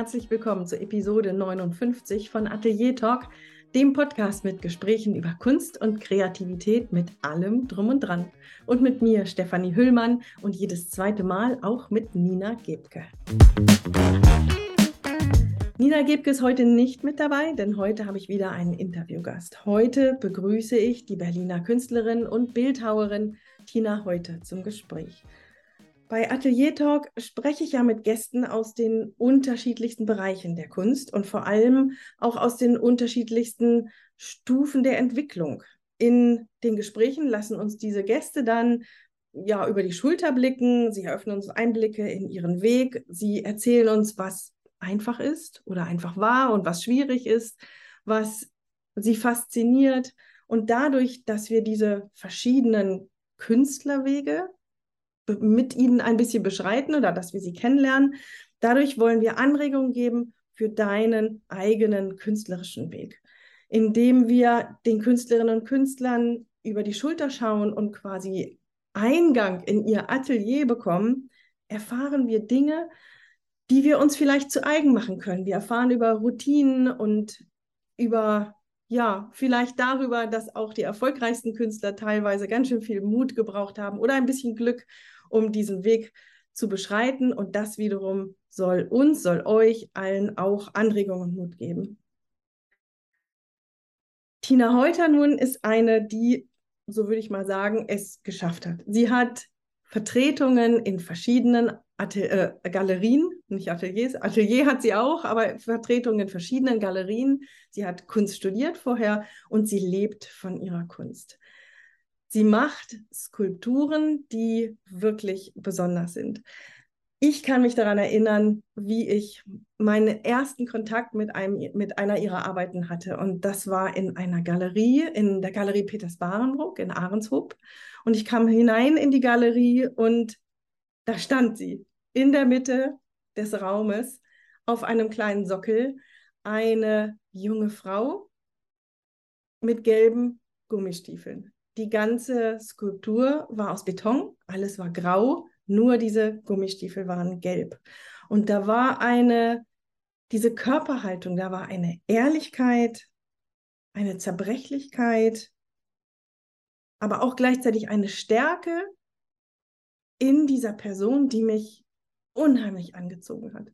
herzlich willkommen zur Episode 59 von Atelier Talk, dem Podcast mit Gesprächen über Kunst und Kreativität mit allem drum und dran. Und mit mir Stefanie Hüllmann und jedes zweite Mal auch mit Nina Gebke. Nina Gebke ist heute nicht mit dabei, denn heute habe ich wieder einen Interviewgast. Heute begrüße ich die Berliner Künstlerin und Bildhauerin Tina Heute zum Gespräch. Bei Atelier Talk spreche ich ja mit Gästen aus den unterschiedlichsten Bereichen der Kunst und vor allem auch aus den unterschiedlichsten Stufen der Entwicklung. In den Gesprächen lassen uns diese Gäste dann ja über die Schulter blicken, sie eröffnen uns Einblicke in ihren Weg, sie erzählen uns, was einfach ist oder einfach war und was schwierig ist, was sie fasziniert. Und dadurch, dass wir diese verschiedenen Künstlerwege mit ihnen ein bisschen beschreiten oder dass wir sie kennenlernen. Dadurch wollen wir Anregungen geben für deinen eigenen künstlerischen Weg, indem wir den Künstlerinnen und Künstlern über die Schulter schauen und quasi Eingang in ihr Atelier bekommen, erfahren wir Dinge, die wir uns vielleicht zu eigen machen können. Wir erfahren über Routinen und über ja, vielleicht darüber, dass auch die erfolgreichsten Künstler teilweise ganz schön viel Mut gebraucht haben oder ein bisschen Glück um diesen Weg zu beschreiten. Und das wiederum soll uns, soll euch allen auch Anregungen und Mut geben. Tina Heuter nun ist eine, die, so würde ich mal sagen, es geschafft hat. Sie hat Vertretungen in verschiedenen Atel äh, Galerien, nicht Ateliers, Atelier hat sie auch, aber Vertretungen in verschiedenen Galerien. Sie hat Kunst studiert vorher und sie lebt von ihrer Kunst. Sie macht Skulpturen, die wirklich besonders sind. Ich kann mich daran erinnern, wie ich meinen ersten Kontakt mit, einem, mit einer ihrer Arbeiten hatte. Und das war in einer Galerie, in der Galerie Peters Barenbruck in Ahrenshoop. Und ich kam hinein in die Galerie und da stand sie in der Mitte des Raumes auf einem kleinen Sockel, eine junge Frau mit gelben Gummistiefeln. Die ganze Skulptur war aus Beton, alles war grau, nur diese Gummistiefel waren gelb. Und da war eine, diese Körperhaltung, da war eine Ehrlichkeit, eine Zerbrechlichkeit, aber auch gleichzeitig eine Stärke in dieser Person, die mich unheimlich angezogen hat.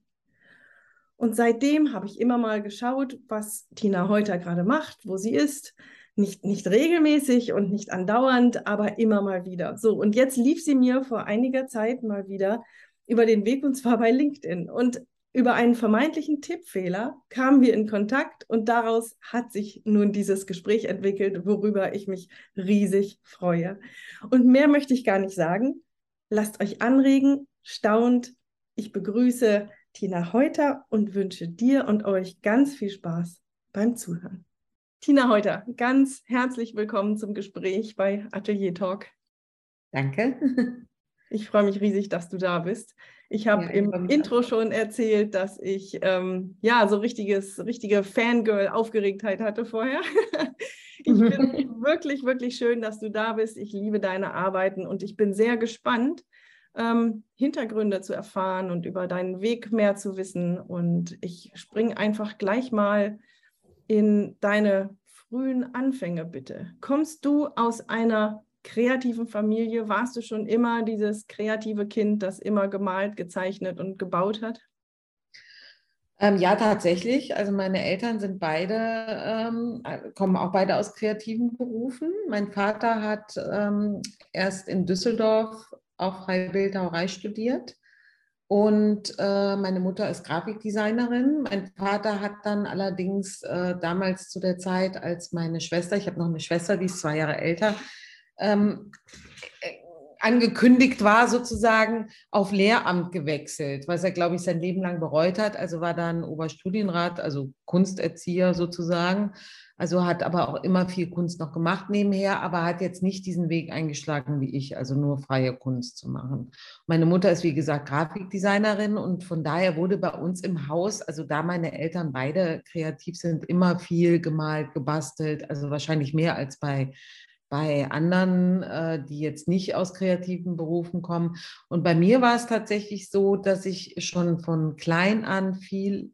Und seitdem habe ich immer mal geschaut, was Tina heute gerade macht, wo sie ist, nicht, nicht regelmäßig und nicht andauernd, aber immer mal wieder. So, und jetzt lief sie mir vor einiger Zeit mal wieder über den Weg und zwar bei LinkedIn. Und über einen vermeintlichen Tippfehler kamen wir in Kontakt und daraus hat sich nun dieses Gespräch entwickelt, worüber ich mich riesig freue. Und mehr möchte ich gar nicht sagen. Lasst euch anregen, staunt. Ich begrüße Tina Heuter und wünsche dir und euch ganz viel Spaß beim Zuhören. Tina Heuter, ganz herzlich willkommen zum Gespräch bei Atelier Talk. Danke. Ich freue mich riesig, dass du da bist. Ich habe ja, im Intro schon erzählt, dass ich ähm, ja so richtiges, richtige Fangirl-Aufgeregtheit hatte vorher. ich finde wirklich, wirklich schön, dass du da bist. Ich liebe deine Arbeiten und ich bin sehr gespannt, ähm, Hintergründe zu erfahren und über deinen Weg mehr zu wissen. Und ich springe einfach gleich mal in deine frühen Anfänge bitte. Kommst du aus einer kreativen Familie? Warst du schon immer dieses kreative Kind, das immer gemalt, gezeichnet und gebaut hat? Ähm, ja, tatsächlich. Also meine Eltern sind beide, ähm, kommen auch beide aus kreativen Berufen. Mein Vater hat ähm, erst in Düsseldorf auch Freibildhauerei studiert und äh, meine Mutter ist Grafikdesignerin. Mein Vater hat dann allerdings äh, damals zu der Zeit, als meine Schwester, ich habe noch eine Schwester, die ist zwei Jahre älter, ähm, äh, angekündigt war, sozusagen auf Lehramt gewechselt, was er, glaube ich, sein Leben lang bereut hat. Also war dann Oberstudienrat, also Kunsterzieher sozusagen. Also hat aber auch immer viel Kunst noch gemacht nebenher, aber hat jetzt nicht diesen Weg eingeschlagen wie ich, also nur freie Kunst zu machen. Meine Mutter ist, wie gesagt, Grafikdesignerin und von daher wurde bei uns im Haus, also da meine Eltern beide kreativ sind, immer viel gemalt, gebastelt, also wahrscheinlich mehr als bei bei anderen, äh, die jetzt nicht aus kreativen Berufen kommen. Und bei mir war es tatsächlich so, dass ich schon von klein an viel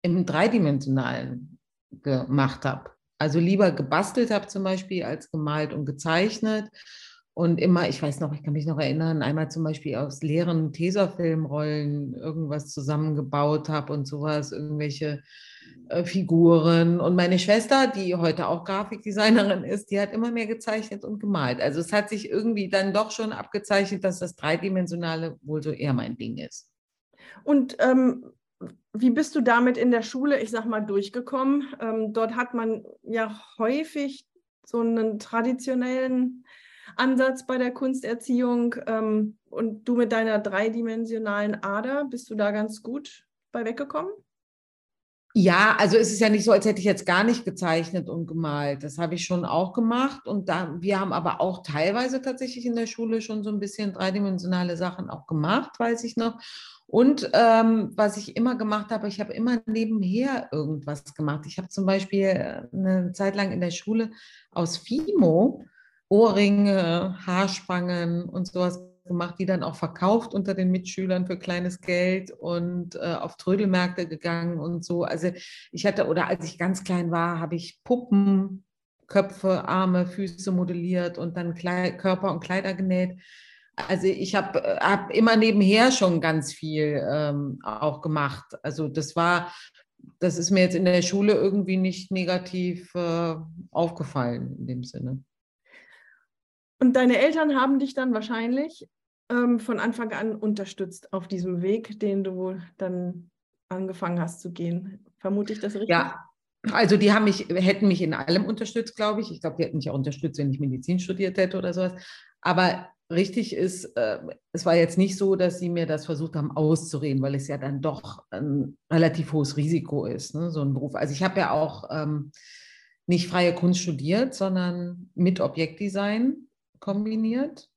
im Dreidimensionalen gemacht habe. Also lieber gebastelt habe zum Beispiel als gemalt und gezeichnet. Und immer, ich weiß noch, ich kann mich noch erinnern, einmal zum Beispiel aus leeren Tesafilmrollen irgendwas zusammengebaut habe und sowas, irgendwelche äh, Figuren. Und meine Schwester, die heute auch Grafikdesignerin ist, die hat immer mehr gezeichnet und gemalt. Also es hat sich irgendwie dann doch schon abgezeichnet, dass das Dreidimensionale wohl so eher mein Ding ist. Und ähm, wie bist du damit in der Schule, ich sag mal, durchgekommen? Ähm, dort hat man ja häufig so einen traditionellen Ansatz bei der Kunsterziehung. Ähm, und du mit deiner dreidimensionalen Ader, bist du da ganz gut bei weggekommen? Ja, also es ist ja nicht so, als hätte ich jetzt gar nicht gezeichnet und gemalt. Das habe ich schon auch gemacht. Und da, wir haben aber auch teilweise tatsächlich in der Schule schon so ein bisschen dreidimensionale Sachen auch gemacht, weiß ich noch. Und ähm, was ich immer gemacht habe, ich habe immer nebenher irgendwas gemacht. Ich habe zum Beispiel äh, eine Zeit lang in der Schule aus Fimo Ohrringe, Haarspangen und sowas gemacht, die dann auch verkauft unter den Mitschülern für kleines Geld und äh, auf Trödelmärkte gegangen und so. Also ich hatte, oder als ich ganz klein war, habe ich Puppen, Köpfe, Arme, Füße modelliert und dann Kleid, Körper und Kleider genäht. Also ich habe äh, hab immer nebenher schon ganz viel ähm, auch gemacht. Also das war, das ist mir jetzt in der Schule irgendwie nicht negativ äh, aufgefallen in dem Sinne. Und deine Eltern haben dich dann wahrscheinlich ähm, von Anfang an unterstützt auf diesem Weg, den du dann angefangen hast zu gehen. Vermute ich das richtig? Ja, also die haben mich, hätten mich in allem unterstützt, glaube ich. Ich glaube, die hätten mich auch unterstützt, wenn ich Medizin studiert hätte oder sowas. Aber richtig ist, äh, es war jetzt nicht so, dass sie mir das versucht haben auszureden, weil es ja dann doch ein relativ hohes Risiko ist, ne, so ein Beruf. Also ich habe ja auch ähm, nicht freie Kunst studiert, sondern mit Objektdesign kombiniert,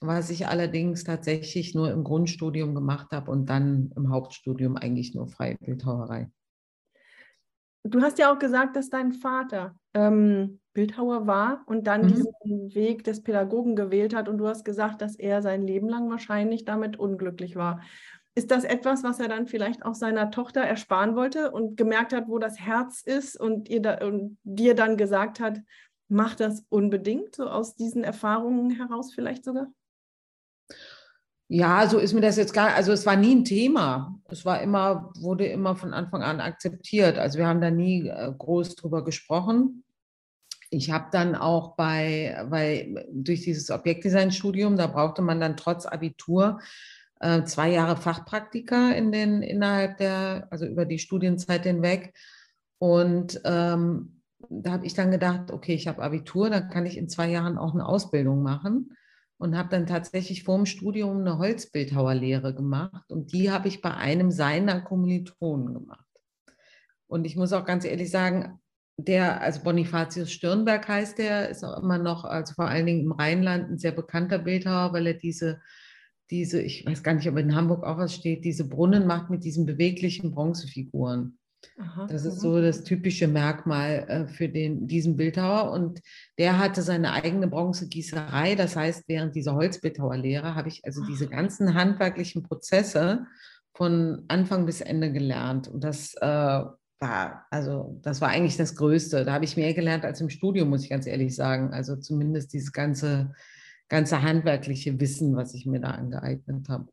was ich allerdings tatsächlich nur im Grundstudium gemacht habe und dann im Hauptstudium eigentlich nur freie Bildhauerei. Du hast ja auch gesagt, dass dein Vater ähm, Bildhauer war und dann mhm. diesen Weg des Pädagogen gewählt hat und du hast gesagt, dass er sein Leben lang wahrscheinlich damit unglücklich war. Ist das etwas, was er dann vielleicht auch seiner Tochter ersparen wollte und gemerkt hat, wo das Herz ist und, ihr da, und dir dann gesagt hat, Macht das unbedingt, so aus diesen Erfahrungen heraus vielleicht sogar? Ja, so ist mir das jetzt gar, also es war nie ein Thema. Es war immer, wurde immer von Anfang an akzeptiert. Also wir haben da nie äh, groß drüber gesprochen. Ich habe dann auch bei, weil durch dieses Objektdesign-Studium, da brauchte man dann trotz Abitur äh, zwei Jahre Fachpraktika in den, innerhalb der, also über die Studienzeit hinweg. Und ähm, da habe ich dann gedacht, okay, ich habe Abitur, dann kann ich in zwei Jahren auch eine Ausbildung machen und habe dann tatsächlich vor dem Studium eine Holzbildhauerlehre gemacht und die habe ich bei einem seiner Kommilitonen gemacht. Und ich muss auch ganz ehrlich sagen, der, also Bonifatius Stirnberg heißt der, ist auch immer noch, also vor allen Dingen im Rheinland, ein sehr bekannter Bildhauer, weil er diese, diese, ich weiß gar nicht, ob in Hamburg auch was steht, diese Brunnen macht mit diesen beweglichen Bronzefiguren. Aha, das ist so das typische Merkmal äh, für den, diesen Bildhauer. Und der hatte seine eigene Bronzegießerei. Das heißt, während dieser Holzbildhauerlehre habe ich also diese ganzen handwerklichen Prozesse von Anfang bis Ende gelernt. Und das äh, war, also das war eigentlich das Größte. Da habe ich mehr gelernt als im Studium, muss ich ganz ehrlich sagen. Also zumindest dieses ganze, ganze handwerkliche Wissen, was ich mir da angeeignet habe.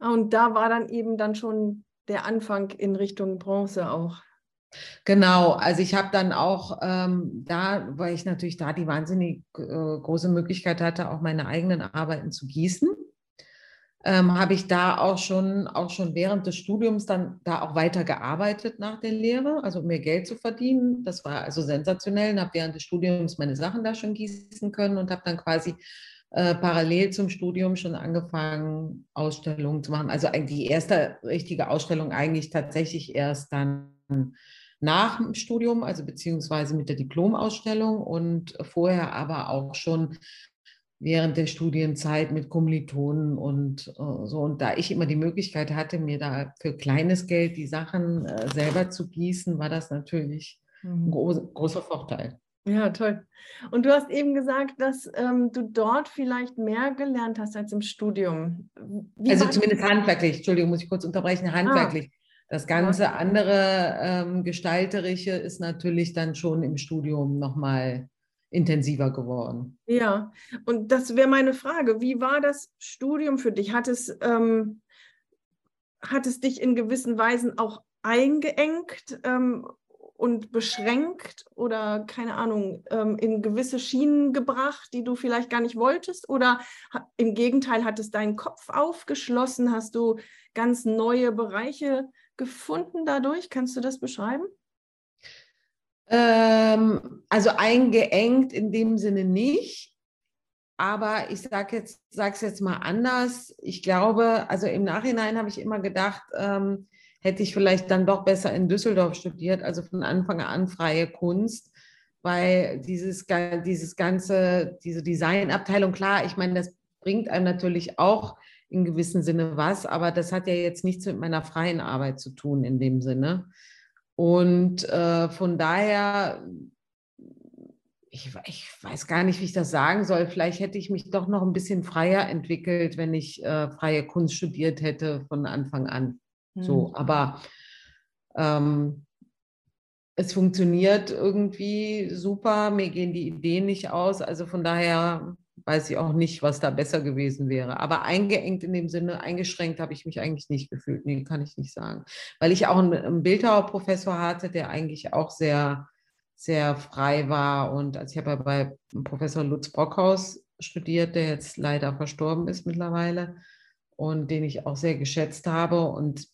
Ah, und da war dann eben dann schon der Anfang in Richtung Bronze auch. Genau, also ich habe dann auch ähm, da, weil ich natürlich da die wahnsinnig äh, große Möglichkeit hatte, auch meine eigenen Arbeiten zu gießen, ähm, habe ich da auch schon, auch schon während des Studiums dann da auch weiter gearbeitet nach der Lehre, also um mir Geld zu verdienen. Das war also sensationell und habe während des Studiums meine Sachen da schon gießen können und habe dann quasi äh, parallel zum Studium schon angefangen, Ausstellungen zu machen. Also die erste richtige Ausstellung eigentlich tatsächlich erst dann nach dem Studium, also beziehungsweise mit der Diplomausstellung und vorher aber auch schon während der Studienzeit mit Kommilitonen und äh, so. Und da ich immer die Möglichkeit hatte, mir da für kleines Geld die Sachen äh, selber zu gießen, war das natürlich ein mhm. groß, großer Vorteil. Ja, toll. Und du hast eben gesagt, dass ähm, du dort vielleicht mehr gelernt hast als im Studium. Wie also zumindest handwerklich, Entschuldigung, muss ich kurz unterbrechen, handwerklich. Ah. Das ganze andere ähm, Gestalterische ist natürlich dann schon im Studium nochmal intensiver geworden. Ja, und das wäre meine Frage. Wie war das Studium für dich? Hat es, ähm, hat es dich in gewissen Weisen auch eingeengt ähm, und beschränkt oder keine Ahnung, ähm, in gewisse Schienen gebracht, die du vielleicht gar nicht wolltest? Oder im Gegenteil, hat es deinen Kopf aufgeschlossen? Hast du ganz neue Bereiche gefunden dadurch? Kannst du das beschreiben? Ähm, also eingeengt in dem Sinne nicht. Aber ich sage jetzt, jetzt mal anders. Ich glaube, also im Nachhinein habe ich immer gedacht, ähm, hätte ich vielleicht dann doch besser in Düsseldorf studiert, also von Anfang an freie Kunst, weil dieses, dieses ganze, diese Designabteilung, klar, ich meine, das bringt einem natürlich auch in gewissem Sinne was, aber das hat ja jetzt nichts mit meiner freien Arbeit zu tun in dem Sinne. Und äh, von daher, ich, ich, weiß gar nicht, wie ich das sagen soll. Vielleicht hätte ich mich doch noch ein bisschen freier entwickelt, wenn ich äh, freie Kunst studiert hätte von Anfang an. Mhm. So, aber ähm, es funktioniert irgendwie super. Mir gehen die Ideen nicht aus. Also von daher weiß ich auch nicht, was da besser gewesen wäre. Aber eingeengt in dem Sinne, eingeschränkt habe ich mich eigentlich nicht gefühlt. Nee, kann ich nicht sagen. Weil ich auch einen, einen Bildhauerprofessor hatte, der eigentlich auch sehr, sehr frei war. Und als ich habe bei Professor Lutz Brockhaus studiert, der jetzt leider verstorben ist mittlerweile und den ich auch sehr geschätzt habe. Und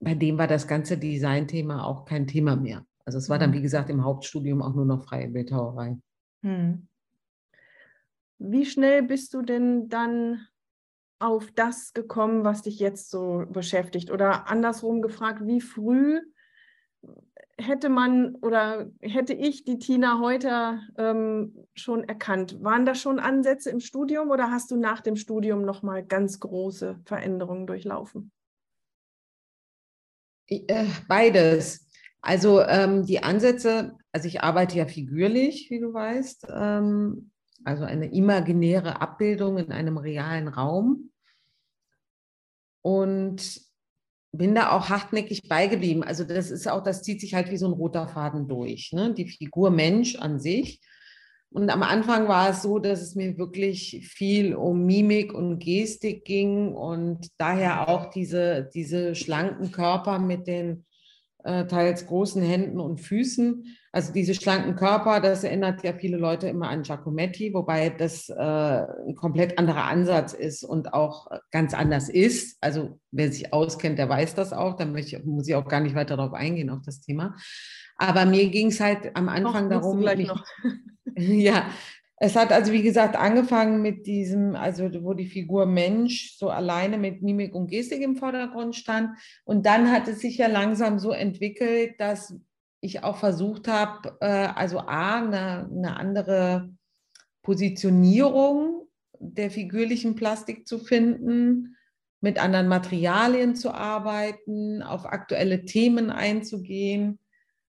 bei dem war das ganze Designthema auch kein Thema mehr. Also es war dann, mhm. wie gesagt, im Hauptstudium auch nur noch freie Bildhauerei. Hm. Wie schnell bist du denn dann auf das gekommen, was dich jetzt so beschäftigt? Oder andersrum gefragt, wie früh hätte man oder hätte ich die Tina heute ähm, schon erkannt? Waren da schon Ansätze im Studium oder hast du nach dem Studium nochmal ganz große Veränderungen durchlaufen? Äh, beides. Also ähm, die Ansätze, also ich arbeite ja figürlich, wie du weißt. Ähm, also eine imaginäre Abbildung in einem realen Raum. Und bin da auch hartnäckig beigeblieben. Also das ist auch, das zieht sich halt wie so ein roter Faden durch. Ne? Die Figur Mensch an sich. Und am Anfang war es so, dass es mir wirklich viel um Mimik und Gestik ging und daher auch diese, diese schlanken Körper mit den äh, teils großen Händen und Füßen. Also diese schlanken Körper, das erinnert ja viele Leute immer an Giacometti, wobei das äh, ein komplett anderer Ansatz ist und auch ganz anders ist. Also wer sich auskennt, der weiß das auch. Da muss ich, muss ich auch gar nicht weiter darauf eingehen, auf das Thema. Aber mir ging es halt am Anfang Doch, darum, mich, ja, es hat also, wie gesagt, angefangen mit diesem, also wo die Figur Mensch so alleine mit Mimik und Gestik im Vordergrund stand. Und dann hat es sich ja langsam so entwickelt, dass ich auch versucht habe, äh, also A, eine, eine andere Positionierung der figürlichen Plastik zu finden, mit anderen Materialien zu arbeiten, auf aktuelle Themen einzugehen.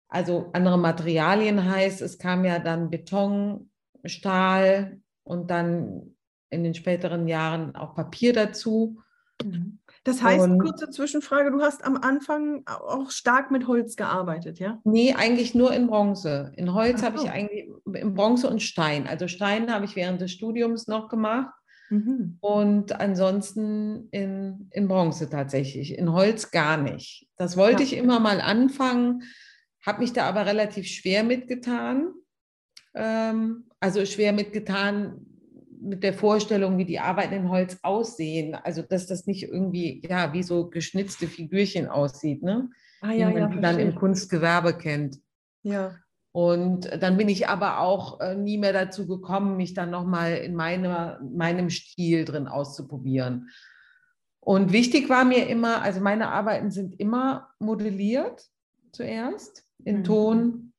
Also andere Materialien heißt, es kam ja dann Beton, Stahl und dann in den späteren Jahren auch Papier dazu. Mhm. Das heißt, und, kurze Zwischenfrage, du hast am Anfang auch stark mit Holz gearbeitet, ja? Nee, eigentlich nur in Bronze. In Holz habe ich eigentlich, in Bronze und Stein. Also Stein habe ich während des Studiums noch gemacht. Mhm. Und ansonsten in, in Bronze tatsächlich. In Holz gar nicht. Das wollte ja. ich immer mal anfangen, habe mich da aber relativ schwer mitgetan. Ähm, also schwer mitgetan mit der Vorstellung, wie die Arbeiten in Holz aussehen. Also dass das nicht irgendwie ja wie so geschnitzte Figürchen aussieht, ne? Ah, ja, wie man ja, dann im Kunstgewerbe kennt. Ja. Und dann bin ich aber auch äh, nie mehr dazu gekommen, mich dann nochmal in meine, meinem Stil drin auszuprobieren. Und wichtig war mir immer, also meine Arbeiten sind immer modelliert zuerst in mhm. Ton,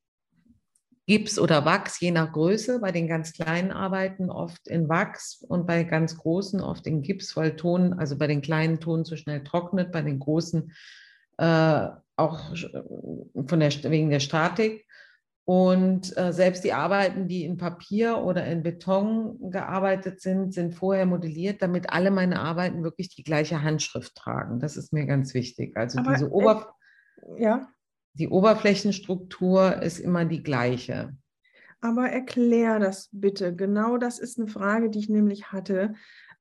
Gips oder Wachs, je nach Größe. Bei den ganz kleinen Arbeiten oft in Wachs und bei ganz großen oft in Gips, weil Ton, also bei den kleinen Ton zu schnell trocknet, bei den großen äh, auch äh, von der, wegen der Statik. Und äh, selbst die Arbeiten, die in Papier oder in Beton gearbeitet sind, sind vorher modelliert, damit alle meine Arbeiten wirklich die gleiche Handschrift tragen. Das ist mir ganz wichtig. Also Aber diese Oberfläche Ja. Die Oberflächenstruktur ist immer die gleiche. Aber erklär das bitte. Genau das ist eine Frage, die ich nämlich hatte.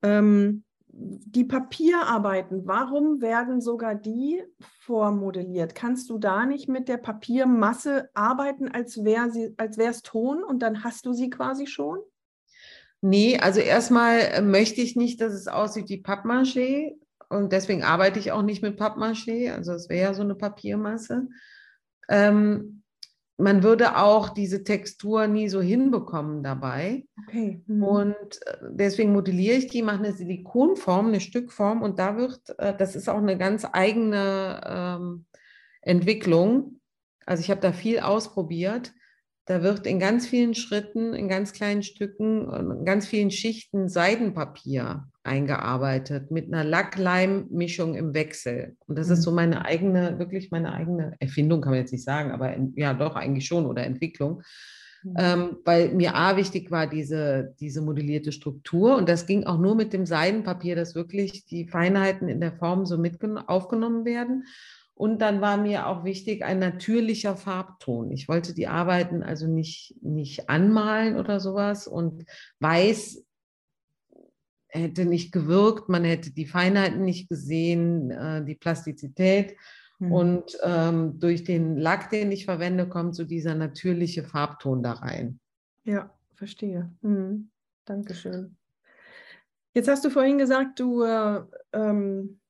Ähm, die Papierarbeiten, warum werden sogar die vormodelliert? Kannst du da nicht mit der Papiermasse arbeiten, als wäre es Ton und dann hast du sie quasi schon? Nee, also erstmal äh, möchte ich nicht, dass es aussieht wie Pappmaché und deswegen arbeite ich auch nicht mit Pappmaché. Also es wäre ja so eine Papiermasse. Ähm, man würde auch diese Textur nie so hinbekommen dabei. Okay. Mhm. Und äh, deswegen modelliere ich die, mache eine Silikonform, eine Stückform und da wird, äh, das ist auch eine ganz eigene ähm, Entwicklung. Also ich habe da viel ausprobiert. Da wird in ganz vielen Schritten, in ganz kleinen Stücken, in ganz vielen Schichten Seidenpapier eingearbeitet mit einer Lack-Leim-Mischung im Wechsel. Und das mhm. ist so meine eigene, wirklich meine eigene Erfindung, kann man jetzt nicht sagen, aber ja doch eigentlich schon oder Entwicklung. Mhm. Ähm, weil mir A wichtig war diese, diese modellierte Struktur und das ging auch nur mit dem Seidenpapier, dass wirklich die Feinheiten in der Form so mit aufgenommen werden. Und dann war mir auch wichtig ein natürlicher Farbton. Ich wollte die Arbeiten also nicht, nicht anmalen oder sowas. Und weiß hätte nicht gewirkt, man hätte die Feinheiten nicht gesehen, äh, die Plastizität. Mhm. Und ähm, durch den Lack, den ich verwende, kommt so dieser natürliche Farbton da rein. Ja, verstehe. Mhm. Dankeschön. Jetzt hast du vorhin gesagt, du äh, ähm,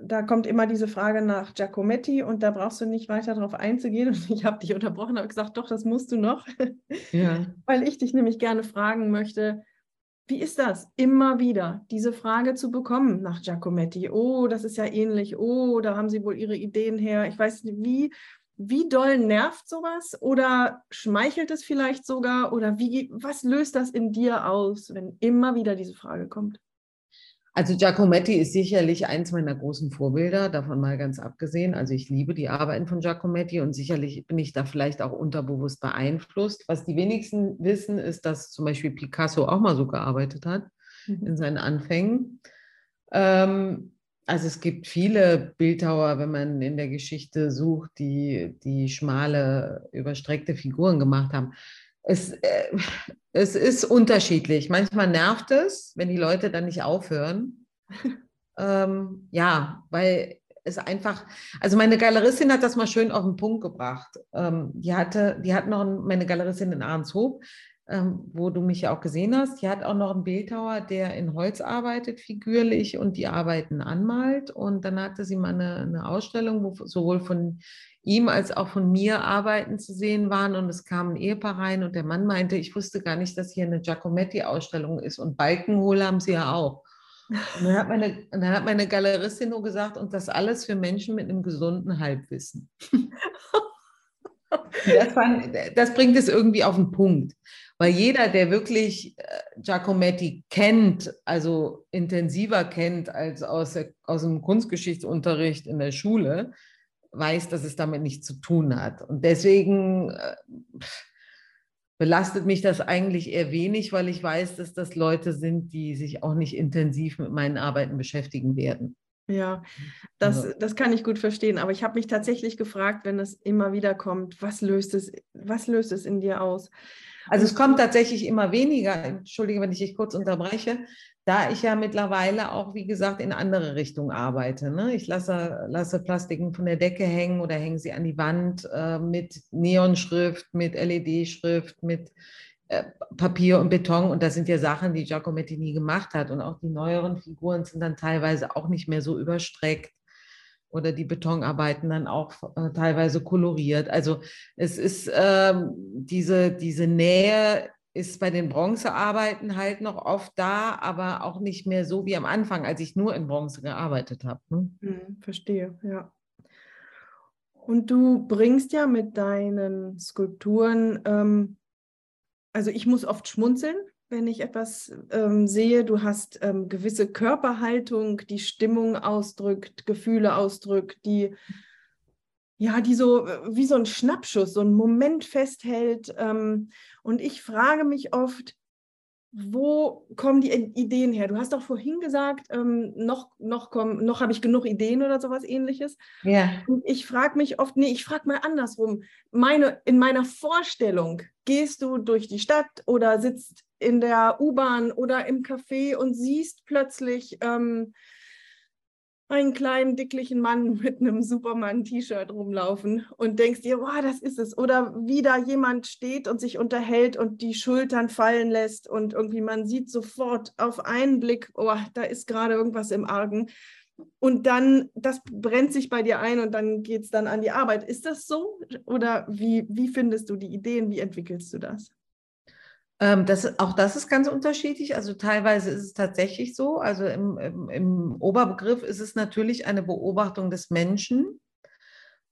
da kommt immer diese Frage nach Giacometti und da brauchst du nicht weiter darauf einzugehen. Und ich habe dich unterbrochen, habe gesagt, doch, das musst du noch. Ja. Weil ich dich nämlich gerne fragen möchte, wie ist das, immer wieder diese Frage zu bekommen nach Giacometti? Oh, das ist ja ähnlich. Oh, da haben sie wohl ihre Ideen her. Ich weiß nicht, wie, wie doll nervt sowas? Oder schmeichelt es vielleicht sogar? Oder wie, was löst das in dir aus, wenn immer wieder diese Frage kommt? Also Giacometti ist sicherlich eins meiner großen Vorbilder, davon mal ganz abgesehen. Also ich liebe die Arbeiten von Giacometti und sicherlich bin ich da vielleicht auch unterbewusst beeinflusst. Was die wenigsten wissen, ist, dass zum Beispiel Picasso auch mal so gearbeitet hat mhm. in seinen Anfängen. Ähm, also es gibt viele Bildhauer, wenn man in der Geschichte sucht, die, die schmale, überstreckte Figuren gemacht haben es, äh, es ist unterschiedlich. Manchmal nervt es, wenn die Leute dann nicht aufhören. ähm, ja, weil es einfach, also meine Galeristin hat das mal schön auf den Punkt gebracht. Ähm, die hatte, die hat noch meine Galeristin in Ahrenshoop, ähm, wo du mich ja auch gesehen hast. Die hat auch noch einen Bildhauer, der in Holz arbeitet, figürlich und die Arbeiten anmalt. Und dann hatte sie mal eine, eine Ausstellung, wo sowohl von ihm als auch von mir Arbeiten zu sehen waren. Und es kam ein Ehepaar rein und der Mann meinte, ich wusste gar nicht, dass hier eine Giacometti-Ausstellung ist. Und Balkenhole haben sie ja auch. Und dann hat, meine, dann hat meine Galeristin nur gesagt, und das alles für Menschen mit einem gesunden Halbwissen. Das, fand, das, bringt es irgendwie auf den Punkt. Weil jeder, der wirklich äh, Giacometti kennt, also intensiver kennt als aus, der, aus dem Kunstgeschichtsunterricht in der Schule, weiß, dass es damit nichts zu tun hat. Und deswegen äh, belastet mich das eigentlich eher wenig, weil ich weiß, dass das Leute sind, die sich auch nicht intensiv mit meinen Arbeiten beschäftigen werden. Ja, das, also das kann ich gut verstehen. Aber ich habe mich tatsächlich gefragt, wenn es immer wieder kommt, was löst es, was löst es in dir aus? Also es kommt tatsächlich immer weniger, entschuldige, wenn ich dich kurz unterbreche, da ich ja mittlerweile auch, wie gesagt, in andere Richtungen arbeite. Ne? Ich lasse, lasse Plastiken von der Decke hängen oder hänge sie an die Wand äh, mit Neonschrift, mit LED-Schrift, mit Papier und Beton. Und das sind ja Sachen, die Giacometti nie gemacht hat. Und auch die neueren Figuren sind dann teilweise auch nicht mehr so überstreckt oder die Betonarbeiten dann auch äh, teilweise koloriert. Also es ist ähm, diese, diese Nähe ist bei den Bronzearbeiten halt noch oft da, aber auch nicht mehr so wie am Anfang, als ich nur in Bronze gearbeitet habe. Ne? Hm, verstehe, ja. Und du bringst ja mit deinen Skulpturen, ähm, also ich muss oft schmunzeln, wenn ich etwas ähm, sehe. Du hast ähm, gewisse Körperhaltung, die Stimmung ausdrückt, Gefühle ausdrückt, die ja, die so äh, wie so ein Schnappschuss, so einen Moment festhält. Ähm, und ich frage mich oft, wo kommen die Ideen her? Du hast doch vorhin gesagt, ähm, noch, noch, noch habe ich genug Ideen oder sowas ähnliches. Ja. Und ich frage mich oft, nee, ich frage mal andersrum. Meine, in meiner Vorstellung gehst du durch die Stadt oder sitzt in der U-Bahn oder im Café und siehst plötzlich ähm, einen kleinen, dicklichen Mann mit einem Superman-T-Shirt rumlaufen und denkst dir, wow, das ist es. Oder wie da jemand steht und sich unterhält und die Schultern fallen lässt und irgendwie man sieht sofort auf einen Blick, oh, da ist gerade irgendwas im Argen. Und dann, das brennt sich bei dir ein und dann geht es dann an die Arbeit. Ist das so? Oder wie, wie findest du die Ideen? Wie entwickelst du das? Ähm, das, auch das ist ganz unterschiedlich. Also teilweise ist es tatsächlich so. Also im, im, im, Oberbegriff ist es natürlich eine Beobachtung des Menschen,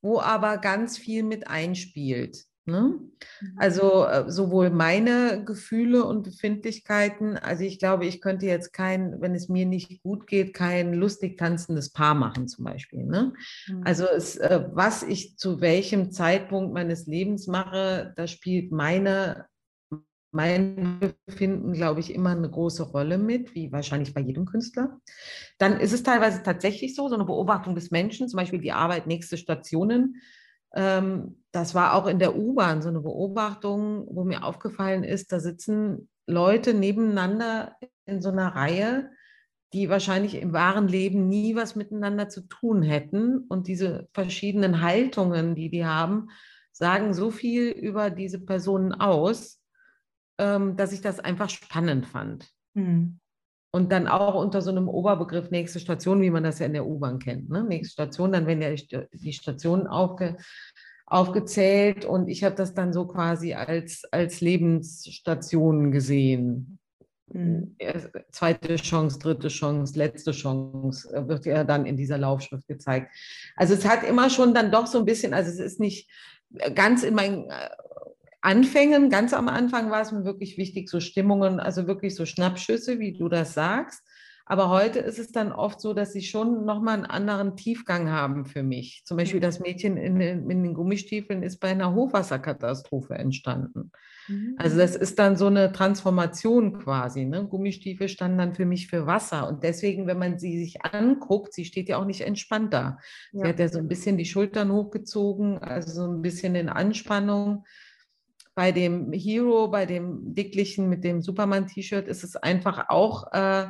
wo aber ganz viel mit einspielt. Ne? Mhm. Also äh, sowohl meine Gefühle und Befindlichkeiten, also ich glaube, ich könnte jetzt kein, wenn es mir nicht gut geht, kein lustig tanzendes Paar machen zum Beispiel. Ne? Mhm. Also es, äh, was ich zu welchem Zeitpunkt meines Lebens mache, da spielt meine mein Befinden, glaube ich, immer eine große Rolle mit, wie wahrscheinlich bei jedem Künstler. Dann ist es teilweise tatsächlich so, so eine Beobachtung des Menschen, zum Beispiel die Arbeit, nächste Stationen. Ähm, das war auch in der U-Bahn so eine Beobachtung, wo mir aufgefallen ist, da sitzen Leute nebeneinander in so einer Reihe, die wahrscheinlich im wahren Leben nie was miteinander zu tun hätten. Und diese verschiedenen Haltungen, die die haben, sagen so viel über diese Personen aus, ähm, dass ich das einfach spannend fand. Mhm. Und dann auch unter so einem Oberbegriff nächste Station, wie man das ja in der U-Bahn kennt. Ne? Nächste Station, dann werden ja die Stationen aufge, aufgezählt und ich habe das dann so quasi als, als Lebensstation gesehen. Mhm. Zweite Chance, dritte Chance, letzte Chance äh, wird ja dann in dieser Laufschrift gezeigt. Also es hat immer schon dann doch so ein bisschen, also es ist nicht ganz in mein äh, Anfängen, ganz am Anfang war es mir wirklich wichtig, so Stimmungen, also wirklich so Schnappschüsse, wie du das sagst. Aber heute ist es dann oft so, dass sie schon nochmal einen anderen Tiefgang haben für mich. Zum Beispiel das Mädchen in den, in den Gummistiefeln ist bei einer Hochwasserkatastrophe entstanden. Mhm. Also das ist dann so eine Transformation quasi. Ne? Gummistiefel standen dann für mich für Wasser. Und deswegen, wenn man sie sich anguckt, sie steht ja auch nicht entspannt da. Ja. Sie hat ja so ein bisschen die Schultern hochgezogen, also so ein bisschen in Anspannung bei dem Hero, bei dem dicklichen mit dem Superman-T-Shirt ist es einfach auch äh,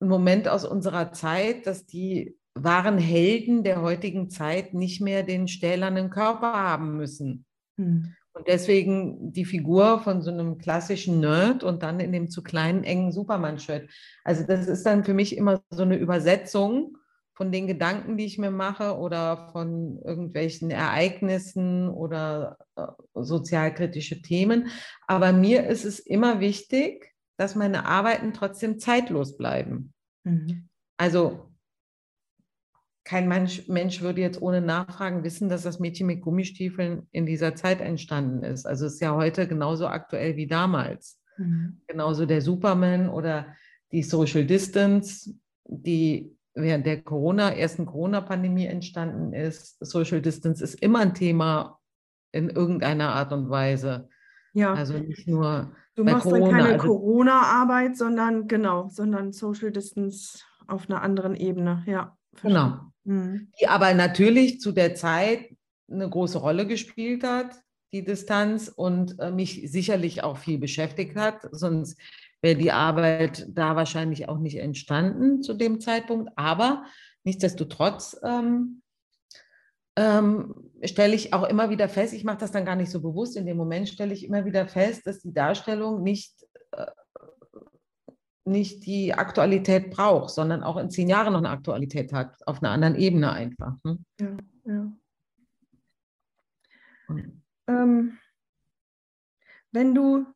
ein Moment aus unserer Zeit, dass die wahren Helden der heutigen Zeit nicht mehr den stählernen Körper haben müssen. Hm. Und deswegen die Figur von so einem klassischen Nerd und dann in dem zu kleinen, engen Superman-Shirt. Also das ist dann für mich immer so eine Übersetzung von den Gedanken, die ich mir mache oder von irgendwelchen Ereignissen oder äh, sozialkritische Themen. Aber mir ist es immer wichtig, dass meine Arbeiten trotzdem zeitlos bleiben. Mhm. Also kein Mensch, Mensch würde jetzt ohne Nachfragen wissen, dass das Mädchen mit Gummistiefeln in dieser Zeit entstanden ist. Also es ist ja heute genauso aktuell wie damals. Mhm. Genauso der Superman oder die Social Distance, die während der Corona, ersten Corona-Pandemie entstanden ist. Social Distance ist immer ein Thema in irgendeiner Art und Weise. Ja. Also nicht nur. Du machst Corona, dann keine also, Corona-Arbeit, sondern genau, sondern Social Distance auf einer anderen Ebene. Ja. Genau. Mhm. Die aber natürlich zu der Zeit eine große Rolle gespielt hat, die Distanz, und äh, mich sicherlich auch viel beschäftigt hat. Sonst wäre die Arbeit da wahrscheinlich auch nicht entstanden zu dem Zeitpunkt. Aber nichtsdestotrotz ähm, ähm, stelle ich auch immer wieder fest, ich mache das dann gar nicht so bewusst, in dem Moment stelle ich immer wieder fest, dass die Darstellung nicht, äh, nicht die Aktualität braucht, sondern auch in zehn Jahren noch eine Aktualität hat, auf einer anderen Ebene einfach. Ne? Ja, ja. Ähm, wenn du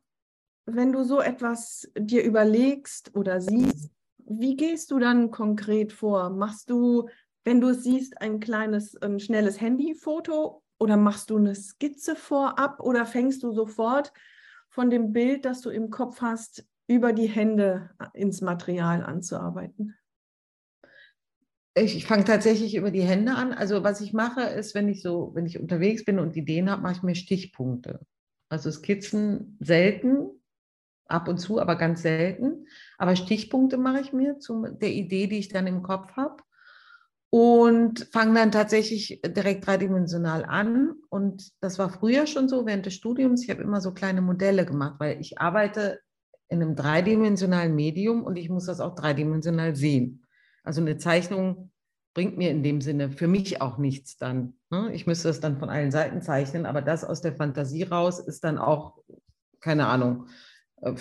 wenn du so etwas dir überlegst oder siehst, wie gehst du dann konkret vor? Machst du, wenn du es siehst, ein kleines, ein schnelles Handyfoto oder machst du eine Skizze vorab oder fängst du sofort von dem Bild, das du im Kopf hast, über die Hände ins Material anzuarbeiten? Ich, ich fange tatsächlich über die Hände an. Also was ich mache, ist, wenn ich so, wenn ich unterwegs bin und Ideen habe, mache ich mir Stichpunkte. Also Skizzen selten, ab und zu, aber ganz selten. Aber Stichpunkte mache ich mir zu der Idee, die ich dann im Kopf habe. Und fange dann tatsächlich direkt dreidimensional an. Und das war früher schon so während des Studiums. Ich habe immer so kleine Modelle gemacht, weil ich arbeite in einem dreidimensionalen Medium und ich muss das auch dreidimensional sehen. Also eine Zeichnung bringt mir in dem Sinne für mich auch nichts dann. Ne? Ich müsste das dann von allen Seiten zeichnen, aber das aus der Fantasie raus ist dann auch, keine Ahnung. Äh,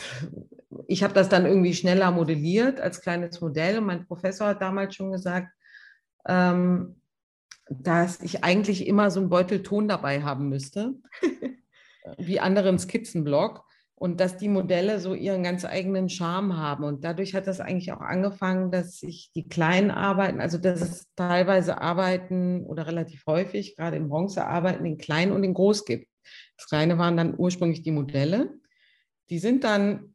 ich habe das dann irgendwie schneller modelliert als kleines Modell und mein Professor hat damals schon gesagt, ähm, dass ich eigentlich immer so einen Beutel Ton dabei haben müsste, wie anderen Skizzenblock und dass die Modelle so ihren ganz eigenen Charme haben. Und dadurch hat das eigentlich auch angefangen, dass sich die kleinen Arbeiten, also dass es teilweise Arbeiten oder relativ häufig, gerade im Bronzearbeiten, in klein und in groß gibt. Das Kleine waren dann ursprünglich die Modelle. Die sind dann,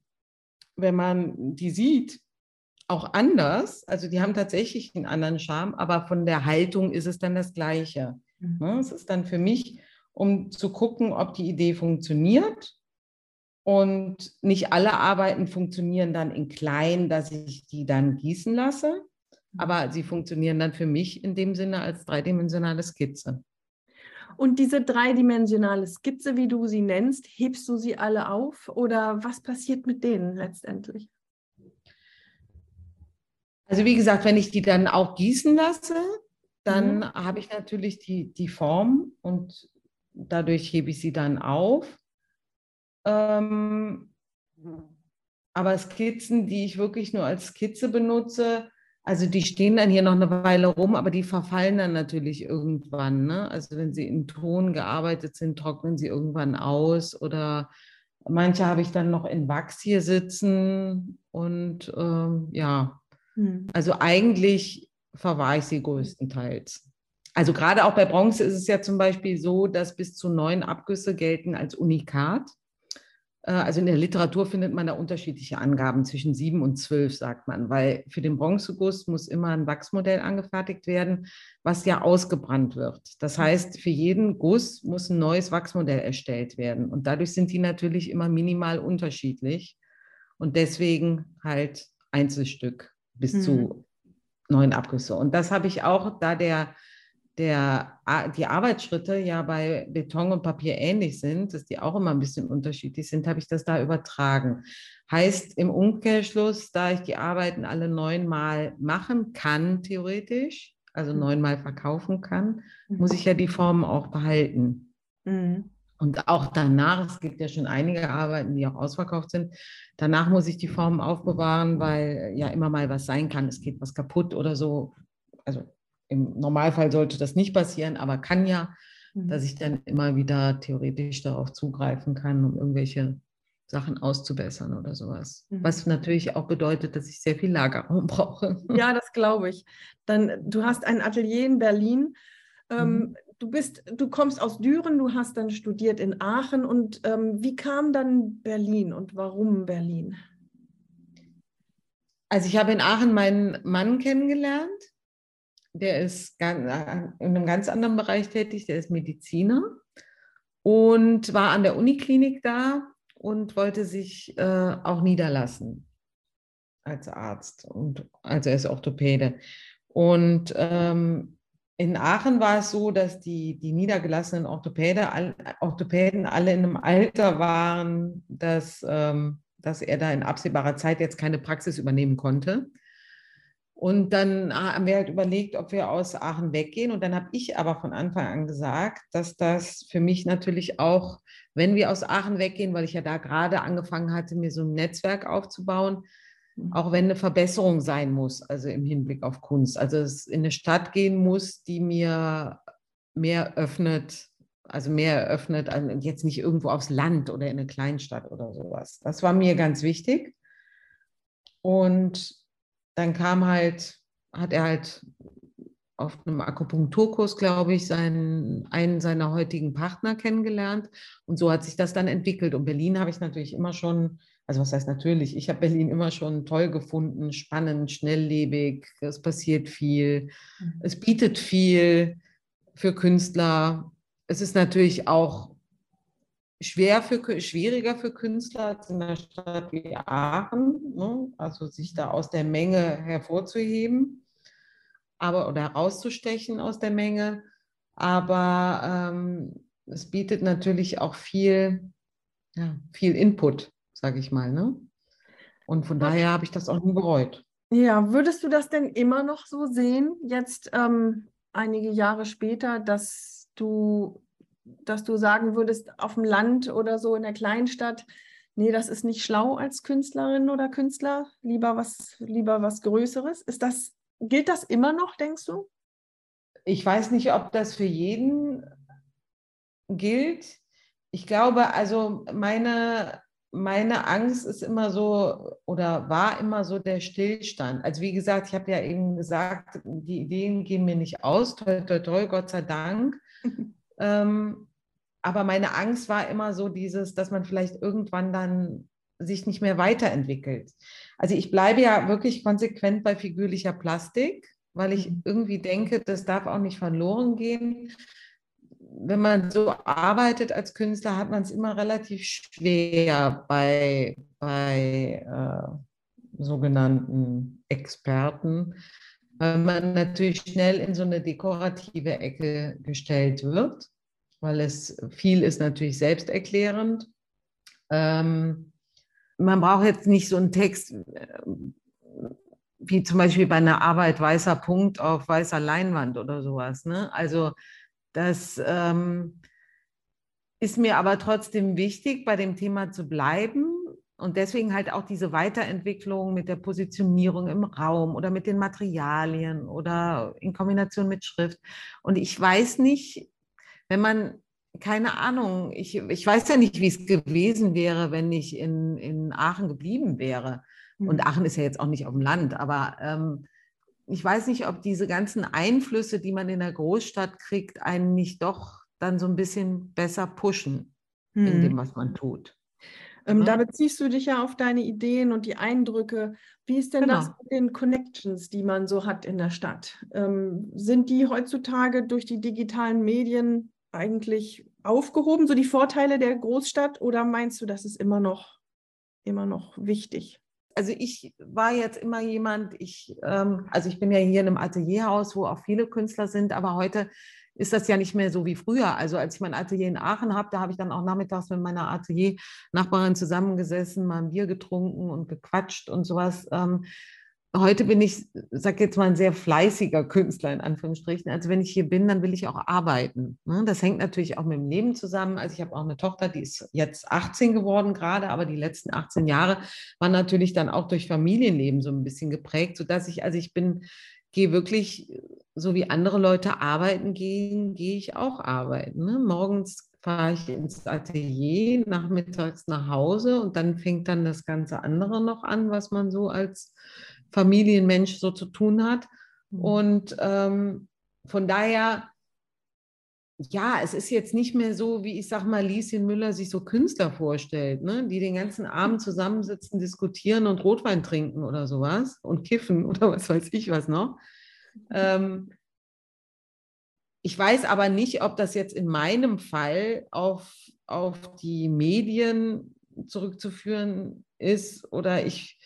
wenn man die sieht, auch anders. Also die haben tatsächlich einen anderen Charme, aber von der Haltung ist es dann das Gleiche. Mhm. Ne, es ist dann für mich, um zu gucken, ob die Idee funktioniert und nicht alle Arbeiten funktionieren dann in klein, dass ich die dann gießen lasse, aber sie funktionieren dann für mich in dem Sinne als dreidimensionale Skizze. Und diese dreidimensionale Skizze, wie du sie nennst, hebst du sie alle auf oder was passiert mit denen letztendlich? Also wie gesagt, wenn ich die dann auch gießen lasse, dann mhm. habe ich natürlich die, die Form und dadurch hebe ich sie dann auf. Ähm, aber Skizzen, die ich wirklich nur als Skizze benutze, also die stehen dann hier noch eine Weile rum, aber die verfallen dann natürlich irgendwann. Ne? Also wenn sie in Ton gearbeitet sind, trocknen sie irgendwann aus oder manche habe ich dann noch in Wachs hier sitzen und ähm, ja, hm. also eigentlich verwahre ich sie größtenteils. Also gerade auch bei Bronze ist es ja zum Beispiel so, dass bis zu neun Abgüsse gelten als Unikat. Äh, also in der Literatur findet man da unterschiedliche Angaben zwischen sieben und zwölf, sagt man, weil für den Bronzeguss muss immer ein Wachsmodell angefertigt werden, was ja ausgebrannt wird. Das heißt, für jeden Guss muss ein neues Wachsmodell erstellt werden. Und dadurch sind die natürlich immer minimal unterschiedlich. Und deswegen halt Einzelstück bis mhm. zu neun Abgüsse. Und das habe ich auch, da der der, die Arbeitsschritte ja bei Beton und Papier ähnlich sind, dass die auch immer ein bisschen unterschiedlich sind, habe ich das da übertragen. Heißt im Umkehrschluss, da ich die Arbeiten alle neunmal machen kann, theoretisch, also mhm. neunmal verkaufen kann, mhm. muss ich ja die Formen auch behalten. Mhm. Und auch danach, es gibt ja schon einige Arbeiten, die auch ausverkauft sind, danach muss ich die Formen aufbewahren, weil ja immer mal was sein kann, es geht was kaputt oder so. Also im Normalfall sollte das nicht passieren, aber kann ja, mhm. dass ich dann immer wieder theoretisch darauf zugreifen kann, um irgendwelche Sachen auszubessern oder sowas. Mhm. Was natürlich auch bedeutet, dass ich sehr viel Lagerraum brauche. Ja, das glaube ich. Dann, du hast ein Atelier in Berlin. Ähm, mhm. Du bist, du kommst aus Düren, du hast dann studiert in Aachen. Und ähm, wie kam dann Berlin und warum Berlin? Also ich habe in Aachen meinen Mann kennengelernt der ist äh, in einem ganz anderen Bereich tätig, der ist Mediziner und war an der Uniklinik da und wollte sich äh, auch niederlassen als Arzt und also er ist Orthopäde. Und ähm, in Aachen war es so, dass die, die niedergelassenen Orthopäde, all, Orthopäden alle in einem Alter waren, dass, ähm, dass er da in absehbarer Zeit jetzt keine Praxis übernehmen konnte. Und dann haben wir halt überlegt, ob wir aus Aachen weggehen. Und dann habe ich aber von Anfang an gesagt, dass das für mich natürlich auch, wenn wir aus Aachen weggehen, weil ich ja da gerade angefangen hatte, mir so ein Netzwerk aufzubauen, mhm. auch wenn eine Verbesserung sein muss, also im Hinblick auf Kunst. Also es in eine Stadt gehen muss, die mir mehr öffnet, also mehr eröffnet, also jetzt nicht irgendwo aufs Land oder in eine Kleinstadt oder sowas. Das war mir ganz wichtig. Und dann kam halt, hat er halt auf einem Akupunkturkurs, glaube ich, seinen, einen seiner heutigen Partner kennengelernt. Und so hat sich das dann entwickelt. Und Berlin habe ich natürlich immer schon, also was heißt natürlich, ich habe Berlin immer schon toll gefunden, spannend, schnelllebig, es passiert viel, mhm. es bietet viel für Künstler. Es ist natürlich auch schwer für, schwieriger für Künstler als in einer Stadt wie Aachen, ne? also sich da aus der Menge hervorzuheben aber, oder herauszustechen aus der Menge. Aber ähm, es bietet natürlich auch viel, ja, viel Input, sage ich mal. Ne? Und von daher habe ich das auch nie bereut. Ja, würdest du das denn immer noch so sehen, jetzt ähm, einige Jahre später, dass du, dass du sagen würdest, auf dem Land oder so in der Kleinstadt, nee, das ist nicht schlau als Künstlerin oder Künstler, lieber was, lieber was Größeres? Ist das, gilt das immer noch, denkst du? Ich weiß nicht, ob das für jeden gilt. Ich glaube, also meine meine Angst ist immer so oder war immer so der Stillstand. Also wie gesagt, ich habe ja eben gesagt, die Ideen gehen mir nicht aus, toi, toi, toi, Gott sei Dank. ähm, aber meine Angst war immer so dieses, dass man vielleicht irgendwann dann sich nicht mehr weiterentwickelt. Also ich bleibe ja wirklich konsequent bei figürlicher Plastik, weil ich mhm. irgendwie denke, das darf auch nicht verloren gehen wenn man so arbeitet als Künstler, hat man es immer relativ schwer bei, bei äh, sogenannten Experten, weil man natürlich schnell in so eine dekorative Ecke gestellt wird, weil es viel ist natürlich selbsterklärend. Ähm, man braucht jetzt nicht so einen Text äh, wie zum Beispiel bei einer Arbeit weißer Punkt auf weißer Leinwand oder sowas. Ne? Also das ähm, ist mir aber trotzdem wichtig, bei dem Thema zu bleiben. Und deswegen halt auch diese Weiterentwicklung mit der Positionierung im Raum oder mit den Materialien oder in Kombination mit Schrift. Und ich weiß nicht, wenn man, keine Ahnung, ich, ich weiß ja nicht, wie es gewesen wäre, wenn ich in, in Aachen geblieben wäre. Und mhm. Aachen ist ja jetzt auch nicht auf dem Land, aber ähm, ich weiß nicht, ob diese ganzen Einflüsse, die man in der Großstadt kriegt, einen nicht doch dann so ein bisschen besser pushen hm. in dem, was man tut. Ähm, ja. Da beziehst du dich ja auf deine Ideen und die Eindrücke. Wie ist denn genau. das mit den Connections, die man so hat in der Stadt? Ähm, sind die heutzutage durch die digitalen Medien eigentlich aufgehoben, so die Vorteile der Großstadt, oder meinst du, das ist immer noch, immer noch wichtig? also ich war jetzt immer jemand, ich, ähm, also ich bin ja hier in einem Atelierhaus, wo auch viele Künstler sind, aber heute ist das ja nicht mehr so wie früher. Also als ich mein Atelier in Aachen habe, da habe ich dann auch nachmittags mit meiner Atelier-Nachbarin zusammengesessen, mal ein Bier getrunken und gequatscht und sowas. Ähm, heute bin ich, sag jetzt mal, ein sehr fleißiger Künstler in Anführungsstrichen. Also wenn ich hier bin, dann will ich auch arbeiten. Ne? Das hängt natürlich auch mit dem Leben zusammen. Also ich habe auch eine Tochter, die ist jetzt 18 geworden gerade, aber die letzten 18 Jahre waren natürlich dann auch durch Familienleben so ein bisschen geprägt, sodass ich, also ich bin, gehe wirklich, so wie andere Leute arbeiten gehen, gehe ich auch arbeiten. Ne? Morgens fahre ich ins Atelier, nachmittags nach Hause und dann fängt dann das ganze andere noch an, was man so als Familienmensch so zu tun hat. Mhm. Und ähm, von daher, ja, es ist jetzt nicht mehr so, wie ich sag mal, Lieschen Müller sich so Künstler vorstellt, ne? die den ganzen Abend zusammensitzen, diskutieren und Rotwein trinken oder sowas und kiffen oder was weiß ich was noch. Ähm, ich weiß aber nicht, ob das jetzt in meinem Fall auf, auf die Medien zurückzuführen ist oder ich